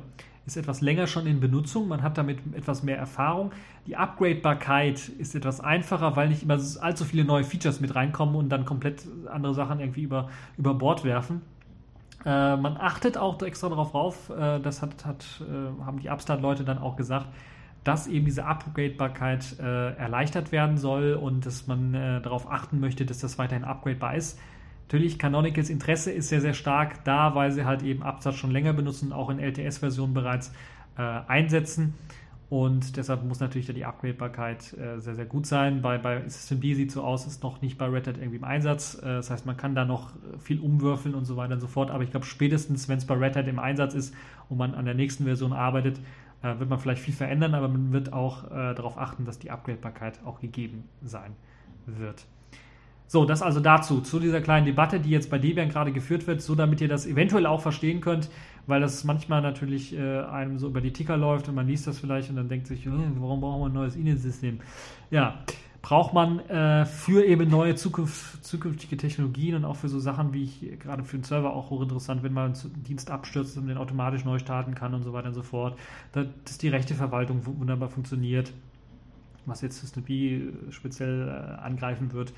ist etwas länger schon in Benutzung, man hat damit etwas mehr Erfahrung. Die Upgradebarkeit ist etwas einfacher, weil nicht immer allzu viele neue Features mit reinkommen und dann komplett andere Sachen irgendwie über, über Bord werfen. Äh, man achtet auch extra darauf rauf, äh, das hat, hat äh, haben die Upstart-Leute dann auch gesagt, dass eben diese Upgradebarkeit äh, erleichtert werden soll und dass man äh, darauf achten möchte, dass das weiterhin upgradebar ist. Natürlich, Canonicals Interesse ist sehr, sehr stark da, weil sie halt eben Absatz schon länger benutzen, auch in LTS-Versionen bereits äh, einsetzen. Und deshalb muss natürlich die Upgradebarkeit äh, sehr, sehr gut sein. Bei, bei System D sieht so aus, ist noch nicht bei Red Hat irgendwie im Einsatz. Äh, das heißt, man kann da noch viel umwürfeln und so weiter und so fort. Aber ich glaube, spätestens, wenn es bei Red Hat im Einsatz ist und man an der nächsten Version arbeitet, äh, wird man vielleicht viel verändern, aber man wird auch äh, darauf achten, dass die Upgradebarkeit auch gegeben sein wird. So, das also dazu, zu dieser kleinen Debatte, die jetzt bei Debian gerade geführt wird, so damit ihr das eventuell auch verstehen könnt, weil das manchmal natürlich äh, einem so über die Ticker läuft und man liest das vielleicht und dann denkt sich, hm, warum brauchen wir ein neues Init-System? Ja, braucht man äh, für eben neue Zukunft, zukünftige Technologien und auch für so Sachen wie ich gerade für den Server auch hochinteressant, wenn man einen Dienst abstürzt und den automatisch neu starten kann und so weiter und so fort, dass die rechte Verwaltung wunderbar funktioniert, was jetzt System B speziell äh, angreifen wird.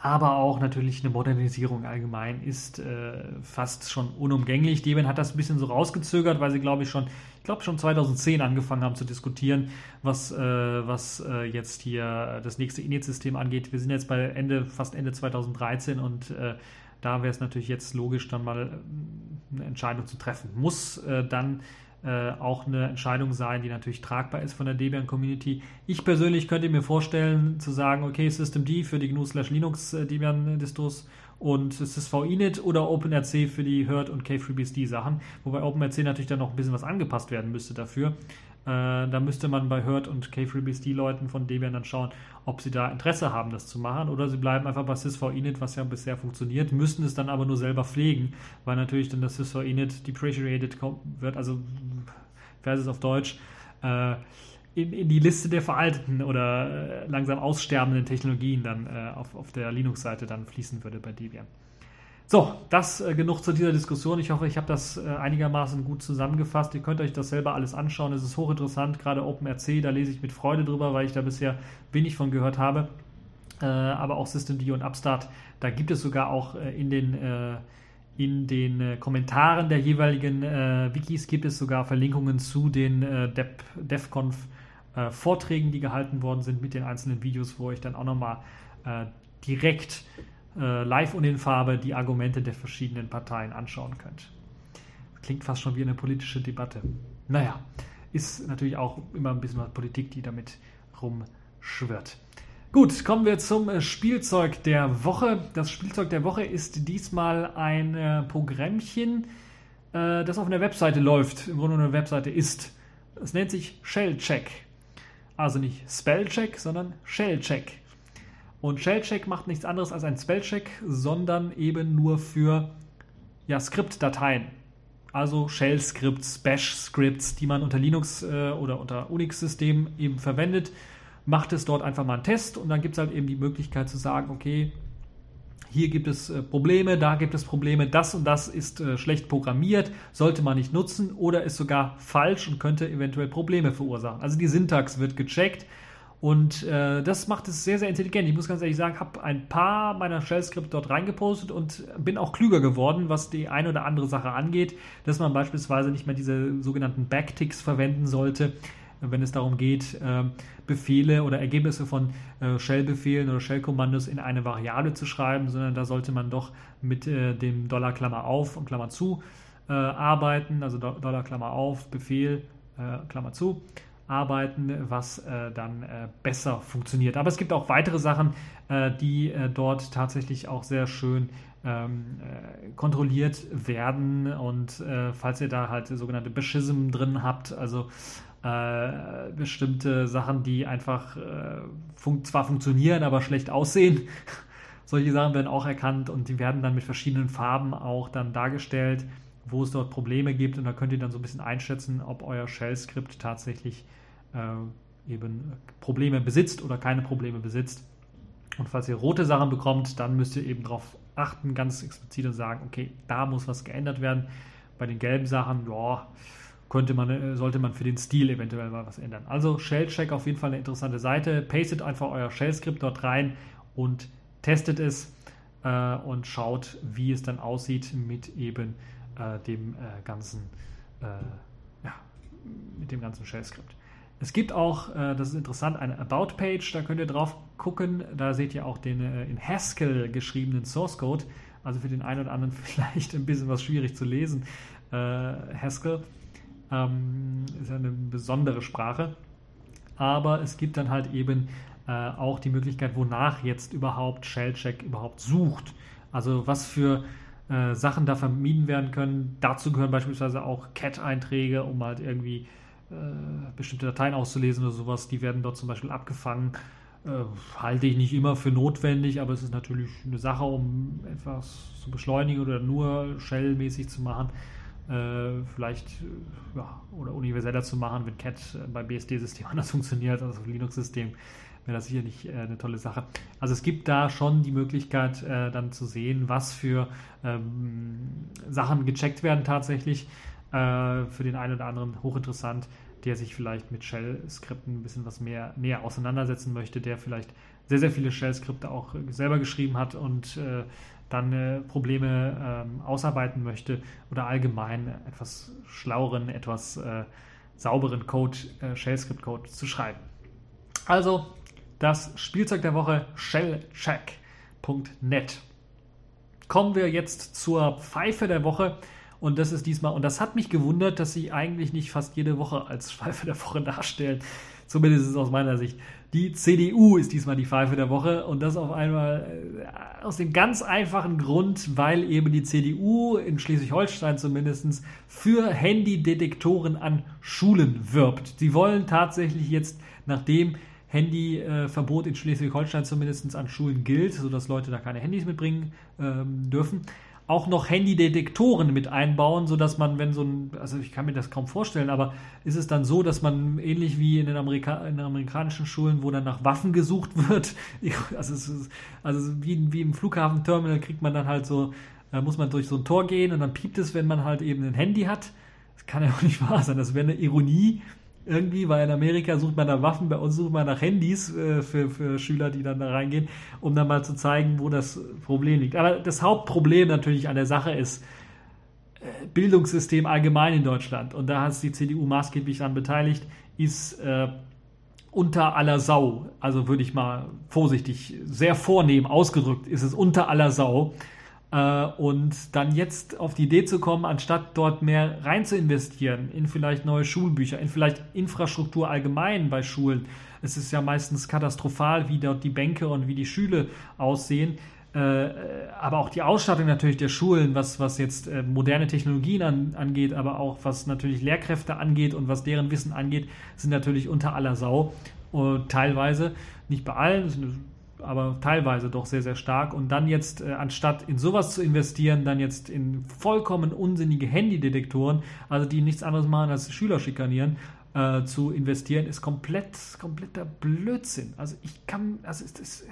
Aber auch natürlich eine Modernisierung allgemein ist äh, fast schon unumgänglich. Debian hat das ein bisschen so rausgezögert, weil sie, glaube ich, schon, ich glaube schon 2010 angefangen haben zu diskutieren, was, äh, was äh, jetzt hier das nächste Init-System angeht. Wir sind jetzt bei Ende, fast Ende 2013 und äh, da wäre es natürlich jetzt logisch, dann mal äh, eine Entscheidung zu treffen. Muss äh, dann äh, auch eine Entscheidung sein, die natürlich tragbar ist von der Debian Community. Ich persönlich könnte mir vorstellen, zu sagen, okay, Systemd für die GNU Linux äh, und SysV Init oder OpenRC für die Herd und KFreeBSD Sachen, wobei OpenRC natürlich dann noch ein bisschen was angepasst werden müsste dafür. Äh, da müsste man bei Herd und K3BSD-Leuten von Debian dann schauen, ob sie da Interesse haben, das zu machen. Oder sie bleiben einfach bei SysV Init, was ja bisher funktioniert, müssen es dann aber nur selber pflegen, weil natürlich dann das SysV Init depreciated wird, also Versus auf Deutsch, äh, in, in, die Liste der veralteten oder äh, langsam aussterbenden Technologien dann äh, auf, auf der Linux-Seite dann fließen würde bei Debian. So, das äh, genug zu dieser Diskussion. Ich hoffe, ich habe das äh, einigermaßen gut zusammengefasst. Ihr könnt euch das selber alles anschauen. Es ist hochinteressant, gerade OpenRC, da lese ich mit Freude drüber, weil ich da bisher wenig von gehört habe. Äh, aber auch Systemd und Upstart, da gibt es sogar auch äh, in den, äh, in den äh, Kommentaren der jeweiligen Wikis gibt es sogar Verlinkungen zu den Dev DevConf Vorträgen, die gehalten worden sind mit den einzelnen Videos, wo ich dann auch nochmal direkt äh, live und in Farbe die Argumente der verschiedenen Parteien anschauen könnt. Klingt fast schon wie eine politische Debatte. Naja, ist natürlich auch immer ein bisschen was Politik, die damit rumschwirrt. Gut, kommen wir zum äh, Spielzeug der Woche. Das Spielzeug der Woche ist diesmal ein äh, Programmchen, äh, das auf einer Webseite läuft, im Grunde eine Webseite ist. Es nennt sich Shellcheck. Also nicht Spellcheck, sondern Shellcheck. Und Shellcheck macht nichts anderes als ein Spellcheck, sondern eben nur für ja, Skriptdateien. Also Shell-Skripts, Bash-Skripts, die man unter Linux äh, oder unter Unix-Systemen eben verwendet. Macht es dort einfach mal einen Test und dann gibt es halt eben die Möglichkeit zu sagen, okay, hier gibt es äh, Probleme, da gibt es Probleme, das und das ist äh, schlecht programmiert, sollte man nicht nutzen oder ist sogar falsch und könnte eventuell Probleme verursachen. Also die Syntax wird gecheckt und äh, das macht es sehr, sehr intelligent. Ich muss ganz ehrlich sagen, habe ein paar meiner Shell-Skripte dort reingepostet und bin auch klüger geworden, was die eine oder andere Sache angeht, dass man beispielsweise nicht mehr diese sogenannten Backticks verwenden sollte, wenn es darum geht, äh, Befehle oder Ergebnisse von äh, Shell-Befehlen oder Shell-Kommandos in eine Variable zu schreiben, sondern da sollte man doch mit äh, dem Dollar Klammer auf und Klammer zu äh, arbeiten, also Dollar Klammer auf, Befehl, Klammer zu arbeiten, was äh, dann äh, besser funktioniert. Aber es gibt auch weitere Sachen, äh, die äh, dort tatsächlich auch sehr schön ähm, äh, kontrolliert werden. Und äh, falls ihr da halt sogenannte Beschism drin habt, also bestimmte Sachen, die einfach fun zwar funktionieren, aber schlecht aussehen, solche Sachen werden auch erkannt und die werden dann mit verschiedenen Farben auch dann dargestellt wo es dort Probleme gibt und da könnt ihr dann so ein bisschen einschätzen, ob euer Shell-Skript tatsächlich äh, eben Probleme besitzt oder keine Probleme besitzt. Und falls ihr rote Sachen bekommt, dann müsst ihr eben darauf achten, ganz explizit und sagen, okay, da muss was geändert werden. Bei den gelben Sachen, ja, könnte man, äh, sollte man für den Stil eventuell mal was ändern. Also Shellcheck auf jeden Fall eine interessante Seite. Pastet einfach euer Shell-Skript dort rein und testet es äh, und schaut, wie es dann aussieht mit eben äh, dem äh, ganzen, äh, ja, mit dem ganzen Shell-Skript. Es gibt auch, äh, das ist interessant, eine About-Page, da könnt ihr drauf gucken. Da seht ihr auch den äh, in Haskell geschriebenen Source Code. Also für den einen oder anderen vielleicht ein bisschen was schwierig zu lesen. Haskell ähm, ist eine besondere Sprache. Aber es gibt dann halt eben auch die Möglichkeit, wonach jetzt überhaupt Shellcheck überhaupt sucht. Also was für äh, Sachen da vermieden werden können. Dazu gehören beispielsweise auch Cat-Einträge, um halt irgendwie äh, bestimmte Dateien auszulesen oder sowas. Die werden dort zum Beispiel abgefangen. Äh, halte ich nicht immer für notwendig, aber es ist natürlich eine Sache, um etwas zu beschleunigen oder nur Shell-mäßig zu machen. Äh, vielleicht ja, oder universeller zu machen, wenn Cat beim BSD-System anders funktioniert, also Linux-System wäre das sicherlich äh, eine tolle Sache. Also es gibt da schon die Möglichkeit, äh, dann zu sehen, was für ähm, Sachen gecheckt werden tatsächlich. Äh, für den einen oder anderen hochinteressant, der sich vielleicht mit Shell-Skripten ein bisschen was mehr näher auseinandersetzen möchte, der vielleicht sehr, sehr viele Shell-Skripte auch selber geschrieben hat und äh, dann äh, Probleme ähm, ausarbeiten möchte oder allgemein etwas schlaueren, etwas äh, sauberen Code, Shell-Script-Code zu schreiben. Also das Spielzeug der Woche shellcheck.net. Kommen wir jetzt zur Pfeife der Woche. Und das ist diesmal, und das hat mich gewundert, dass sie eigentlich nicht fast jede Woche als Pfeife der Woche darstellen. Zumindest aus meiner Sicht. Die CDU ist diesmal die Pfeife der Woche und das auf einmal äh, aus dem ganz einfachen Grund, weil eben die CDU in Schleswig-Holstein zumindest für Handydetektoren an Schulen wirbt. Sie wollen tatsächlich jetzt, nachdem Handyverbot in Schleswig-Holstein zumindest an Schulen gilt, sodass Leute da keine Handys mitbringen ähm, dürfen, auch noch Handydetektoren mit einbauen, sodass man, wenn so ein, also ich kann mir das kaum vorstellen, aber ist es dann so, dass man ähnlich wie in den, Amerika in den amerikanischen Schulen, wo dann nach Waffen gesucht wird, also, ist, also wie, wie im Flughafenterminal kriegt man dann halt so, da muss man durch so ein Tor gehen und dann piept es, wenn man halt eben ein Handy hat. Das kann ja auch nicht wahr sein, das wäre eine Ironie, irgendwie, weil in Amerika sucht man nach Waffen, bei uns sucht man nach Handys äh, für, für Schüler, die dann da reingehen, um dann mal zu zeigen, wo das Problem liegt. Aber das Hauptproblem natürlich an der Sache ist, äh, Bildungssystem allgemein in Deutschland, und da hat die CDU maßgeblich daran beteiligt, ist äh, unter aller Sau. Also würde ich mal vorsichtig, sehr vornehm ausgedrückt, ist es unter aller Sau. Äh, und dann jetzt auf die Idee zu kommen, anstatt dort mehr rein zu investieren in vielleicht neue Schulbücher, in vielleicht Infrastruktur allgemein bei Schulen. Es ist ja meistens katastrophal, wie dort die Bänke und wie die Schüle aussehen. Äh, aber auch die Ausstattung natürlich der Schulen, was, was jetzt äh, moderne Technologien an, angeht, aber auch was natürlich Lehrkräfte angeht und was deren Wissen angeht, sind natürlich unter aller Sau. Und teilweise, nicht bei allen, aber teilweise doch sehr, sehr stark. Und dann jetzt, äh, anstatt in sowas zu investieren, dann jetzt in vollkommen unsinnige Handydetektoren, also die nichts anderes machen als Schüler schikanieren, äh, zu investieren, ist komplett, kompletter Blödsinn. Also ich kann, also ist das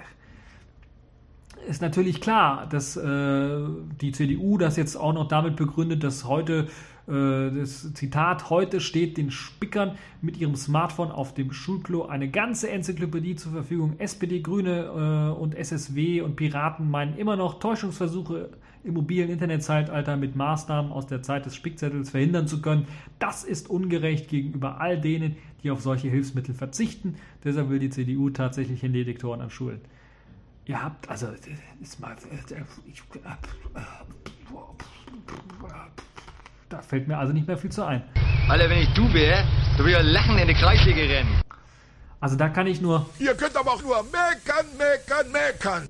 ist natürlich klar, dass äh, die CDU das jetzt auch noch damit begründet, dass heute äh, das Zitat, heute steht den Spickern mit ihrem Smartphone auf dem Schulklo eine ganze Enzyklopädie zur Verfügung. SPD, Grüne äh, und SSW und Piraten meinen immer noch Täuschungsversuche im mobilen Internetzeitalter mit Maßnahmen aus der Zeit des Spickzettels verhindern zu können. Das ist ungerecht gegenüber all denen, die auf solche Hilfsmittel verzichten. Deshalb will die CDU tatsächlich Handydetektoren an Schulen. Ihr habt, also, ist mal, ich, da fällt mir also nicht mehr viel zu ein. Alter, wenn ich du wäre, du würdest lachen in die Kreisliga rennen. Also da kann ich nur. Ihr könnt aber auch nur meckern, meckern, meckern.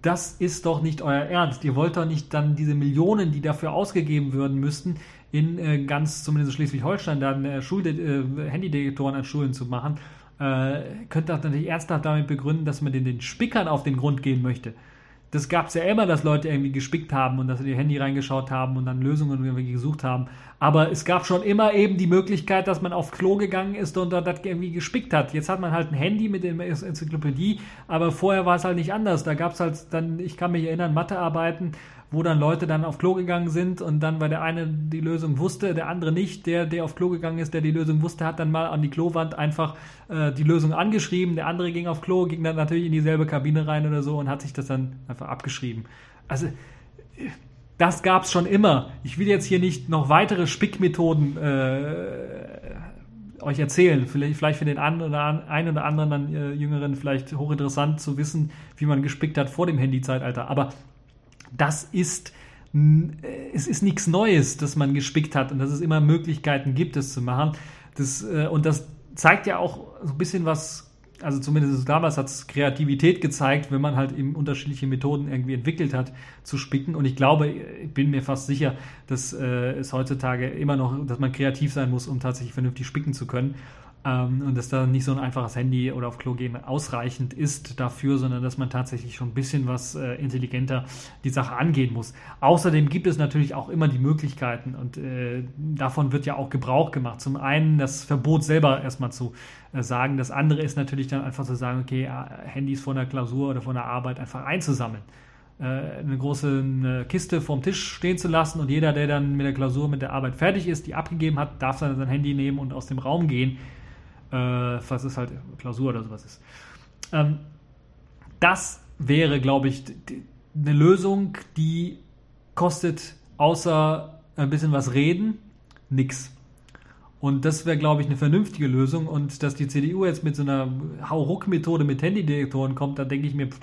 Das ist doch nicht euer Ernst. Ihr wollt doch nicht dann diese Millionen, die dafür ausgegeben werden müssten, in äh, ganz zumindest Schleswig-Holstein dann äh, äh, Handydetektoren an Schulen zu machen. Äh, könnt ihr natürlich ernsthaft damit begründen, dass man den, den Spickern auf den Grund gehen möchte das gab es ja immer, dass Leute irgendwie gespickt haben und dass sie ihr Handy reingeschaut haben und dann Lösungen irgendwie gesucht haben. Aber es gab schon immer eben die Möglichkeit, dass man auf Klo gegangen ist und dort irgendwie gespickt hat. Jetzt hat man halt ein Handy mit der Enzyklopädie, aber vorher war es halt nicht anders. Da gab es halt dann, ich kann mich erinnern, Mathearbeiten, wo dann Leute dann auf Klo gegangen sind und dann, weil der eine die Lösung wusste, der andere nicht, der, der auf Klo gegangen ist, der die Lösung wusste, hat dann mal an die Klowand einfach äh, die Lösung angeschrieben. Der andere ging auf Klo, ging dann natürlich in dieselbe Kabine rein oder so und hat sich das dann einfach abgeschrieben. Also das gab es schon immer. Ich will jetzt hier nicht noch weitere Spickmethoden äh, euch erzählen. Vielleicht, vielleicht für den einen oder, einen oder anderen dann, äh, Jüngeren vielleicht hochinteressant zu wissen, wie man gespickt hat vor dem Handyzeitalter. Aber das ist es ist nichts Neues, dass man gespickt hat und dass es immer Möglichkeiten gibt, das zu machen. Das, äh, und das zeigt ja auch so ein bisschen was, also zumindest damals hat es Kreativität gezeigt, wenn man halt eben unterschiedliche Methoden irgendwie entwickelt hat, zu spicken. Und ich glaube, ich bin mir fast sicher, dass äh, es heutzutage immer noch, dass man kreativ sein muss, um tatsächlich vernünftig spicken zu können. Ähm, und dass da nicht so ein einfaches Handy oder auf Klo gehen ausreichend ist dafür, sondern dass man tatsächlich schon ein bisschen was äh, intelligenter die Sache angehen muss. Außerdem gibt es natürlich auch immer die Möglichkeiten und äh, davon wird ja auch Gebrauch gemacht. Zum einen das Verbot selber erstmal zu äh, sagen. Das andere ist natürlich dann einfach zu sagen, okay, äh, Handys von der Klausur oder von der Arbeit einfach einzusammeln. äh, eine große Kiste vorm Tisch stehen zu lassen und jeder, der dann mit der Klausur, mit der Arbeit fertig ist, die abgegeben hat, darf dann sein Handy nehmen und aus dem Raum gehen, äh, was es halt Klausur oder sowas ist. Ähm, das wäre, glaube ich, eine Lösung, die kostet außer ein bisschen was reden nix. Und das wäre, glaube ich, eine vernünftige Lösung. Und dass die CDU jetzt mit so einer Hauruck-Methode mit Handydetektoren kommt, da denke ich mir, pff,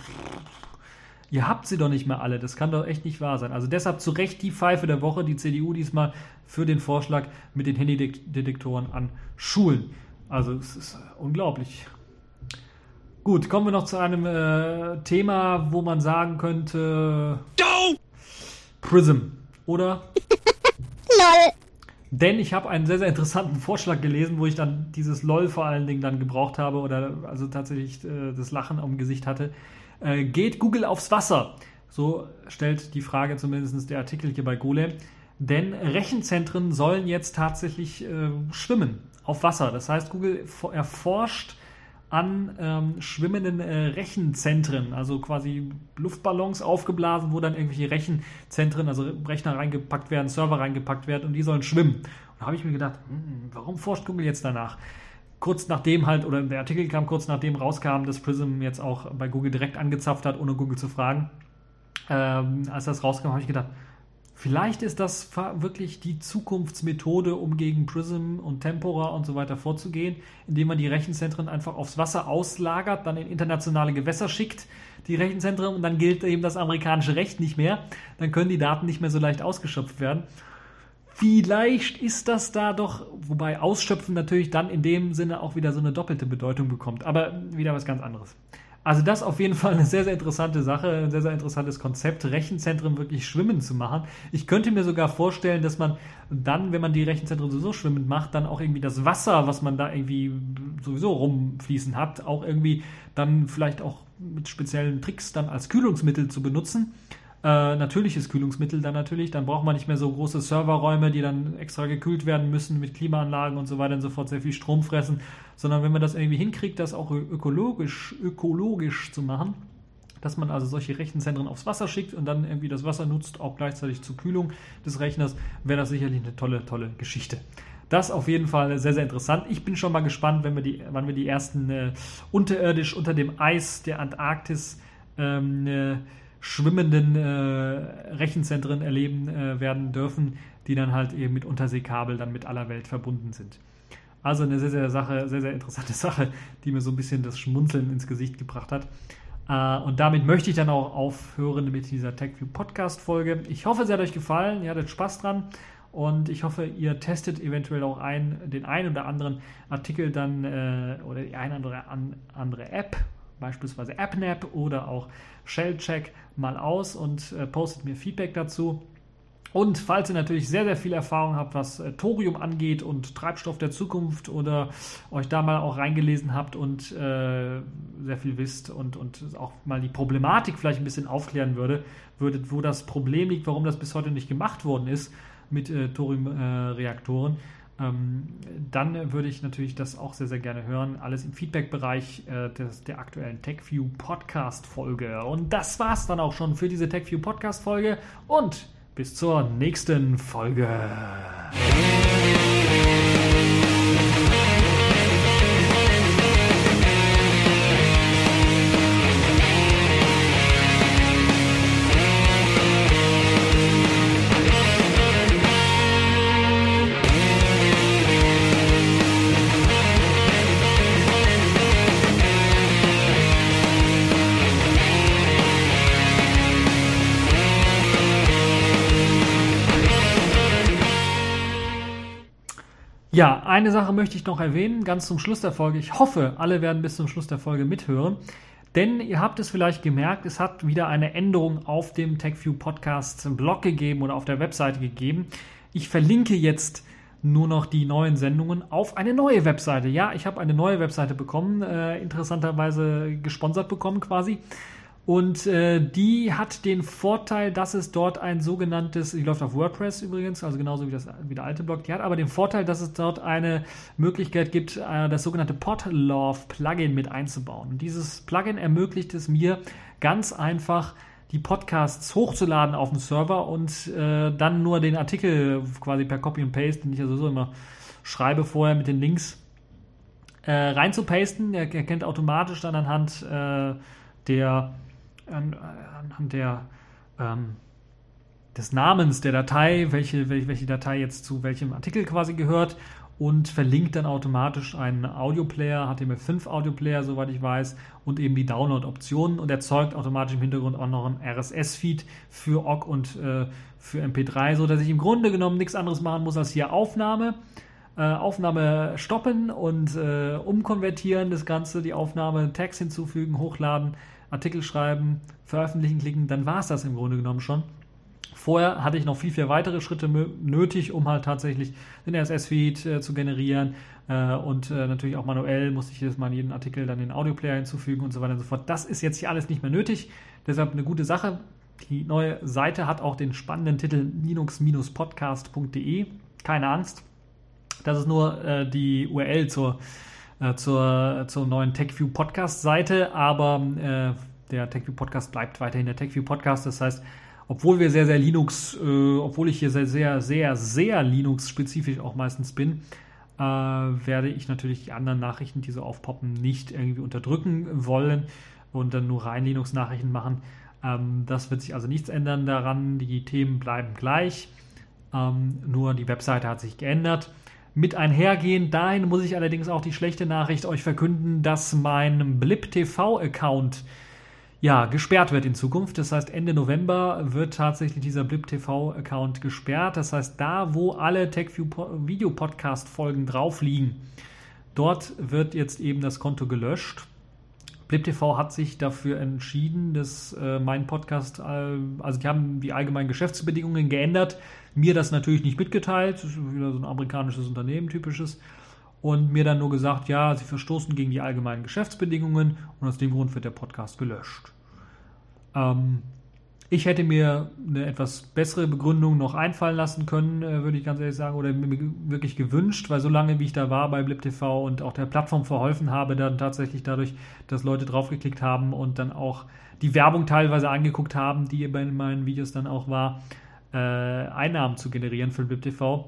ihr habt sie doch nicht mehr alle. Das kann doch echt nicht wahr sein. Also deshalb zu Recht die Pfeife der Woche, die CDU diesmal für den Vorschlag mit den Handydetektoren an Schulen. Also es ist unglaublich. Gut, kommen wir noch zu einem äh, Thema, wo man sagen könnte. Prism, oder? Lol. Denn ich habe einen sehr, sehr interessanten Vorschlag gelesen, wo ich dann dieses LOL vor allen Dingen dann gebraucht habe oder also tatsächlich äh, das Lachen am Gesicht hatte. Äh, geht Google aufs Wasser? So stellt die Frage zumindest der Artikel hier bei Golem. Denn Rechenzentren sollen jetzt tatsächlich äh, schwimmen auf Wasser. Das heißt, Google erforscht an ähm, schwimmenden äh, Rechenzentren, also quasi Luftballons aufgeblasen, wo dann irgendwelche Rechenzentren, also Rechner reingepackt werden, Server reingepackt werden und die sollen schwimmen. Und da habe ich mir gedacht, hm, warum forscht Google jetzt danach? Kurz nachdem halt, oder der Artikel kam kurz nachdem rauskam, dass Prism jetzt auch bei Google direkt angezapft hat, ohne Google zu fragen. Ähm, als das rauskam, habe ich gedacht, Vielleicht ist das wirklich die Zukunftsmethode, um gegen Prism und Tempora und so weiter vorzugehen, indem man die Rechenzentren einfach aufs Wasser auslagert, dann in internationale Gewässer schickt, die Rechenzentren, und dann gilt eben das amerikanische Recht nicht mehr. Dann können die Daten nicht mehr so leicht ausgeschöpft werden. Vielleicht ist das da doch, wobei Ausschöpfen natürlich dann in dem Sinne auch wieder so eine doppelte Bedeutung bekommt, aber wieder was ganz anderes. Also das auf jeden Fall eine sehr, sehr interessante Sache, ein sehr, sehr interessantes Konzept, Rechenzentren wirklich schwimmen zu machen. Ich könnte mir sogar vorstellen, dass man dann, wenn man die Rechenzentren sowieso schwimmend macht, dann auch irgendwie das Wasser, was man da irgendwie sowieso rumfließen hat, auch irgendwie dann vielleicht auch mit speziellen Tricks dann als Kühlungsmittel zu benutzen äh, natürliches Kühlungsmittel dann natürlich. Dann braucht man nicht mehr so große Serverräume, die dann extra gekühlt werden müssen mit Klimaanlagen und so weiter und so fort, sehr viel Strom fressen. Sondern wenn man das irgendwie hinkriegt, das auch ökologisch, ökologisch zu machen, dass man also solche Rechenzentren aufs Wasser schickt und dann irgendwie das Wasser nutzt, auch gleichzeitig zur Kühlung des Rechners, wäre das sicherlich eine tolle, tolle Geschichte. Das auf jeden Fall sehr, sehr interessant. Ich bin schon mal gespannt, wenn wir die, wann wir die ersten äh, unterirdisch unter dem Eis der Antarktis ähm, äh, schwimmenden äh, Rechenzentren erleben äh, werden dürfen, die dann halt eben mit Unterseekabel dann mit aller Welt verbunden sind. Also eine sehr, sehr, Sache, sehr, sehr interessante Sache, die mir so ein bisschen das Schmunzeln ins Gesicht gebracht hat. Äh, und damit möchte ich dann auch aufhören mit dieser TechView Podcast Folge. Ich hoffe, sie hat euch gefallen, ihr hattet Spaß dran. Und ich hoffe, ihr testet eventuell auch ein, den einen oder anderen Artikel dann äh, oder die eine oder andere App beispielsweise AppNap oder auch Shellcheck mal aus und äh, postet mir Feedback dazu. Und falls ihr natürlich sehr, sehr viel Erfahrung habt, was äh, Thorium angeht und Treibstoff der Zukunft oder euch da mal auch reingelesen habt und äh, sehr viel wisst und, und auch mal die Problematik vielleicht ein bisschen aufklären würde, würdet, wo das Problem liegt, warum das bis heute nicht gemacht worden ist mit äh, Thoriumreaktoren, ähm, dann würde ich natürlich das auch sehr, sehr gerne hören. Alles im Feedback-Bereich äh, der aktuellen TechView Podcast-Folge. Und das war's dann auch schon für diese TechView Podcast-Folge und bis zur nächsten Folge. Ja, eine Sache möchte ich noch erwähnen, ganz zum Schluss der Folge. Ich hoffe, alle werden bis zum Schluss der Folge mithören. Denn ihr habt es vielleicht gemerkt, es hat wieder eine Änderung auf dem TechView Podcast Blog gegeben oder auf der Webseite gegeben. Ich verlinke jetzt nur noch die neuen Sendungen auf eine neue Webseite. Ja, ich habe eine neue Webseite bekommen, äh, interessanterweise gesponsert bekommen quasi. Und äh, die hat den Vorteil, dass es dort ein sogenanntes, die läuft auf WordPress übrigens, also genauso wie, das, wie der alte Blog, die hat aber den Vorteil, dass es dort eine Möglichkeit gibt, äh, das sogenannte Podlove Plugin mit einzubauen. Und dieses Plugin ermöglicht es mir ganz einfach, die Podcasts hochzuladen auf den Server und äh, dann nur den Artikel quasi per Copy und Paste, den ich ja sowieso immer schreibe vorher mit den Links, äh, reinzupasten. Er erkennt automatisch dann anhand äh, der an, anhand der ähm, des Namens der Datei, welche, welche, Datei jetzt zu welchem Artikel quasi gehört und verlinkt dann automatisch einen Audioplayer, HTML5 Audioplayer, soweit ich weiß, und eben die Download-Optionen und erzeugt automatisch im Hintergrund auch noch ein RSS-Feed für OGG und äh, für MP3, so dass ich im Grunde genommen nichts anderes machen muss als hier Aufnahme, äh, Aufnahme stoppen und äh, umkonvertieren, das Ganze, die Aufnahme, Text hinzufügen, hochladen, Artikel schreiben, veröffentlichen klicken, dann war es das im Grunde genommen schon. Vorher hatte ich noch viel, viel weitere Schritte nötig, um halt tatsächlich den RSS-Feed äh, zu generieren. Äh, und äh, natürlich auch manuell musste ich jedes Mal in jeden Artikel dann den Audioplayer hinzufügen und so weiter und so fort. Das ist jetzt hier alles nicht mehr nötig. Deshalb eine gute Sache. Die neue Seite hat auch den spannenden Titel linux-podcast.de. Keine Angst. Das ist nur äh, die URL zur, äh, zur, zur neuen TechView Podcast-Seite, aber äh, der TechView Podcast bleibt weiterhin der TechView Podcast. Das heißt, obwohl wir sehr, sehr Linux, äh, obwohl ich hier sehr, sehr, sehr, sehr Linux-spezifisch auch meistens bin, äh, werde ich natürlich die anderen Nachrichten, die so aufpoppen, nicht irgendwie unterdrücken wollen und dann nur rein Linux-Nachrichten machen. Ähm, das wird sich also nichts ändern daran. Die Themen bleiben gleich. Ähm, nur die Webseite hat sich geändert. Mit einhergehend dahin muss ich allerdings auch die schlechte Nachricht euch verkünden, dass mein Blip TV-Account ja, gesperrt wird in Zukunft. Das heißt, Ende November wird tatsächlich dieser Blip TV-Account gesperrt. Das heißt, da, wo alle TechView Video-Podcast-Folgen drauf liegen, dort wird jetzt eben das Konto gelöscht. Blip TV hat sich dafür entschieden, dass äh, mein Podcast, äh, also die haben die allgemeinen Geschäftsbedingungen geändert, mir das natürlich nicht mitgeteilt, das ist wieder so ein amerikanisches Unternehmen, typisches, und mir dann nur gesagt, ja, sie verstoßen gegen die allgemeinen Geschäftsbedingungen und aus dem Grund wird der Podcast gelöscht. Ähm, ich hätte mir eine etwas bessere Begründung noch einfallen lassen können, äh, würde ich ganz ehrlich sagen, oder mir wirklich gewünscht, weil so lange wie ich da war bei BlipTV und auch der Plattform verholfen habe, dann tatsächlich dadurch, dass Leute draufgeklickt haben und dann auch die Werbung teilweise angeguckt haben, die bei meinen Videos dann auch war, äh, Einnahmen zu generieren für BlipTV.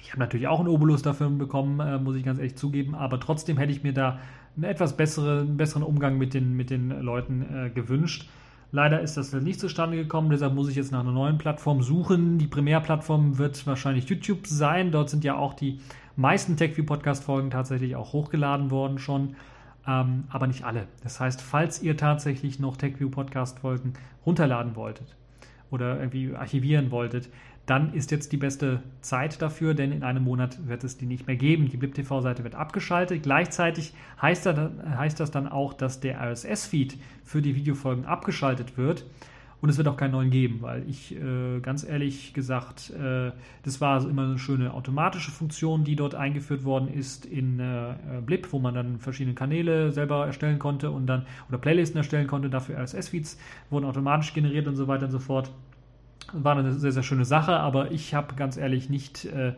Ich habe natürlich auch einen Obolus dafür bekommen, äh, muss ich ganz ehrlich zugeben, aber trotzdem hätte ich mir da einen etwas besseren, besseren Umgang mit den, mit den Leuten äh, gewünscht. Leider ist das nicht zustande gekommen, deshalb muss ich jetzt nach einer neuen Plattform suchen. Die Primärplattform wird wahrscheinlich YouTube sein. Dort sind ja auch die meisten TechView-Podcast-Folgen tatsächlich auch hochgeladen worden schon, ähm, aber nicht alle. Das heißt, falls ihr tatsächlich noch TechView-Podcast-Folgen runterladen wolltet oder irgendwie archivieren wolltet, dann ist jetzt die beste Zeit dafür, denn in einem Monat wird es die nicht mehr geben. Die BlipTV-Seite wird abgeschaltet. Gleichzeitig heißt das, dann auch, dass der RSS-Feed für die Videofolgen abgeschaltet wird. Und es wird auch keinen neuen geben, weil ich äh, ganz ehrlich gesagt, äh, das war immer eine schöne automatische Funktion, die dort eingeführt worden ist in äh, Blip, wo man dann verschiedene Kanäle selber erstellen konnte und dann oder Playlisten erstellen konnte. Dafür RSS-Feeds wurden automatisch generiert und so weiter und so fort. War eine sehr, sehr schöne Sache, aber ich habe ganz ehrlich nicht äh,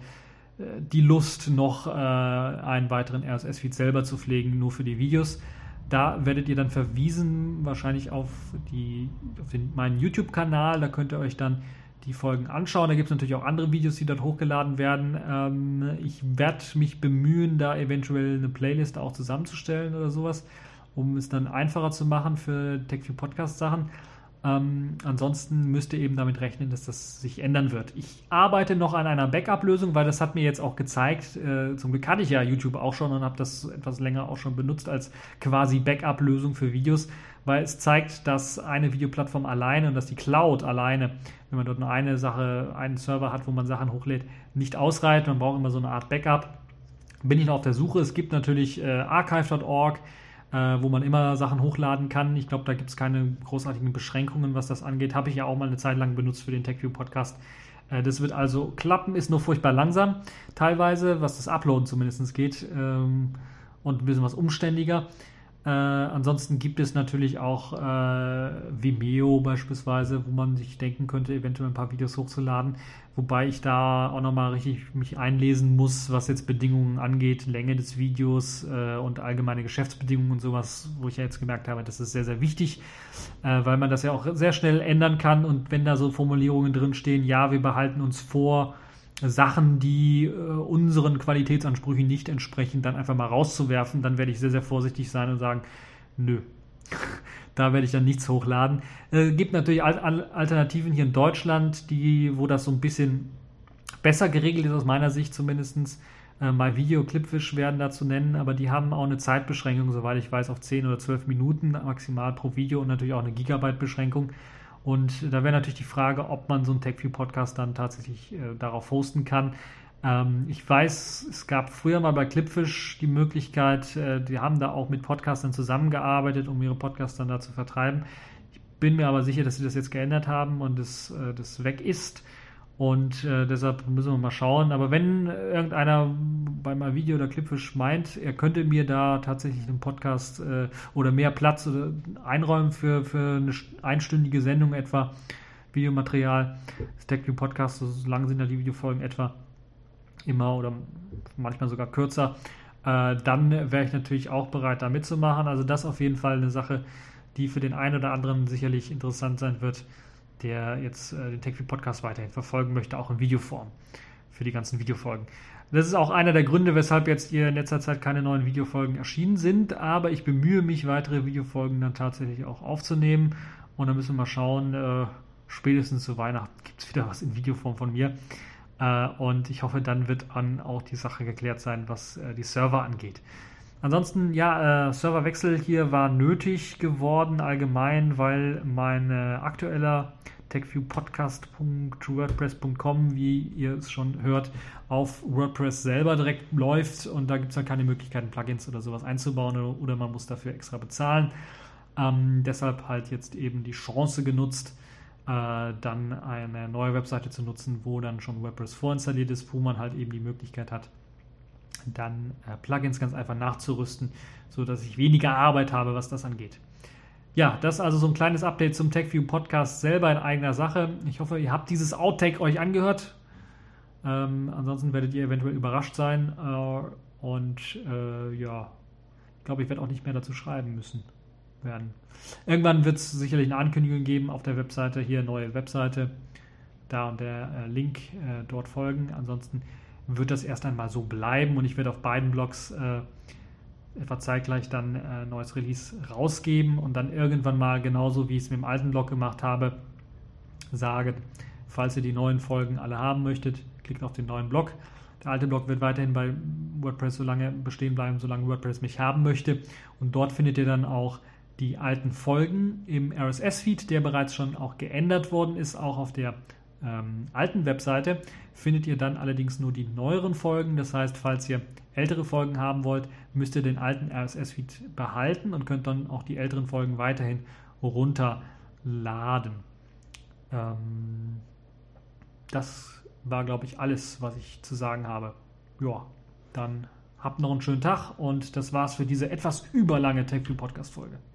die Lust, noch äh, einen weiteren RSS-Feed selber zu pflegen, nur für die Videos. Da werdet ihr dann verwiesen, wahrscheinlich auf, die, auf den, meinen YouTube-Kanal. Da könnt ihr euch dann die Folgen anschauen. Da gibt es natürlich auch andere Videos, die dort hochgeladen werden. Ähm, ich werde mich bemühen, da eventuell eine Playlist auch zusammenzustellen oder sowas, um es dann einfacher zu machen für TechView Podcast Sachen. Ähm, ansonsten müsst ihr eben damit rechnen, dass das sich ändern wird. Ich arbeite noch an einer Backup-Lösung, weil das hat mir jetzt auch gezeigt. Äh, zum Glück hatte ich ja YouTube auch schon und habe das etwas länger auch schon benutzt als quasi Backup-Lösung für Videos, weil es zeigt, dass eine Videoplattform alleine und dass die Cloud alleine, wenn man dort nur eine Sache, einen Server hat, wo man Sachen hochlädt, nicht ausreicht. Man braucht immer so eine Art Backup. Bin ich noch auf der Suche. Es gibt natürlich äh, archive.org äh, wo man immer Sachen hochladen kann. Ich glaube, da gibt es keine großartigen Beschränkungen, was das angeht. Habe ich ja auch mal eine Zeit lang benutzt für den TechView-Podcast. Äh, das wird also klappen, ist nur furchtbar langsam, teilweise, was das Uploaden zumindest geht ähm, und ein bisschen was umständiger. Äh, ansonsten gibt es natürlich auch äh, Vimeo beispielsweise, wo man sich denken könnte, eventuell ein paar Videos hochzuladen. Wobei ich da auch nochmal richtig mich einlesen muss, was jetzt Bedingungen angeht, Länge des Videos äh, und allgemeine Geschäftsbedingungen und sowas, wo ich ja jetzt gemerkt habe, das ist sehr, sehr wichtig, äh, weil man das ja auch sehr schnell ändern kann und wenn da so Formulierungen drin stehen, ja, wir behalten uns vor, Sachen, die äh, unseren Qualitätsansprüchen nicht entsprechen, dann einfach mal rauszuwerfen, dann werde ich sehr, sehr vorsichtig sein und sagen, nö, da werde ich dann nichts hochladen. Äh, gibt natürlich Al Al Alternativen hier in Deutschland, die, wo das so ein bisschen besser geregelt ist, aus meiner Sicht zumindest. Äh, My Video, Clipfish werden da zu nennen, aber die haben auch eine Zeitbeschränkung, soweit ich weiß, auf 10 oder 12 Minuten maximal pro Video und natürlich auch eine Gigabyte-Beschränkung. Und da wäre natürlich die Frage, ob man so einen TechView-Podcast dann tatsächlich äh, darauf hosten kann. Ähm, ich weiß, es gab früher mal bei Clipfish die Möglichkeit, äh, die haben da auch mit Podcastern zusammengearbeitet, um ihre Podcasts dann da zu vertreiben. Ich bin mir aber sicher, dass sie das jetzt geändert haben und es äh, das weg ist. Und äh, deshalb müssen wir mal schauen. Aber wenn irgendeiner bei meinem Video oder Clipfish meint, er könnte mir da tatsächlich einen Podcast äh, oder mehr Platz äh, einräumen für, für eine einstündige Sendung etwa, Videomaterial, Stackview Podcast, so lang sind ja die Videofolgen etwa immer oder manchmal sogar kürzer, äh, dann wäre ich natürlich auch bereit, da mitzumachen. Also das auf jeden Fall eine Sache, die für den einen oder anderen sicherlich interessant sein wird der jetzt äh, den TechView Podcast weiterhin verfolgen möchte, auch in Videoform für die ganzen Videofolgen. Das ist auch einer der Gründe, weshalb jetzt hier in letzter Zeit keine neuen Videofolgen erschienen sind, aber ich bemühe mich, weitere Videofolgen dann tatsächlich auch aufzunehmen und dann müssen wir mal schauen, äh, spätestens zu Weihnachten gibt es wieder was in Videoform von mir und ich hoffe, dann wird dann auch die Sache geklärt sein, was äh, die Server angeht. Ansonsten, ja, äh, Serverwechsel hier war nötig geworden allgemein, weil mein äh, aktueller techviewpodcast.wordpress.com, wie ihr es schon hört, auf WordPress selber direkt läuft und da gibt es dann keine Möglichkeiten, Plugins oder sowas einzubauen oder, man muss dafür extra bezahlen. Ähm, deshalb halt jetzt eben die Chance genutzt, äh, dann eine neue Webseite zu nutzen, wo dann schon WordPress vorinstalliert ist, wo man halt eben die Möglichkeit hat, dann äh, Plugins ganz einfach nachzurüsten, sodass ich weniger Arbeit habe, was das angeht. Ja, das ist also so ein kleines Update zum TechView Podcast selber in eigener Sache. Ich hoffe, ihr habt dieses Outtake euch angehört. Ähm, ansonsten werdet ihr eventuell überrascht sein. Äh, und äh, ja, ich glaube, ich werde auch nicht mehr dazu schreiben müssen werden. Irgendwann wird es sicherlich eine Ankündigung geben auf der Webseite, hier neue Webseite, da und der äh, Link äh, dort folgen. Ansonsten wird das erst einmal so bleiben und ich werde auf beiden Blogs äh, etwa zeitgleich dann äh, neues Release rausgeben und dann irgendwann mal genauso wie ich es mit dem alten Blog gemacht habe, sagen, falls ihr die neuen Folgen alle haben möchtet, klickt auf den neuen Blog. Der alte Blog wird weiterhin bei WordPress so lange bestehen bleiben, solange WordPress mich haben möchte. Und dort findet ihr dann auch die alten Folgen im RSS-Feed, der bereits schon auch geändert worden ist, auch auf der ähm, alten Webseite findet ihr dann allerdings nur die neueren Folgen. Das heißt, falls ihr ältere Folgen haben wollt, müsst ihr den alten RSS-Feed behalten und könnt dann auch die älteren Folgen weiterhin runterladen. Ähm, das war, glaube ich, alles, was ich zu sagen habe. Ja, dann habt noch einen schönen Tag und das war's für diese etwas überlange TechView Podcast Folge.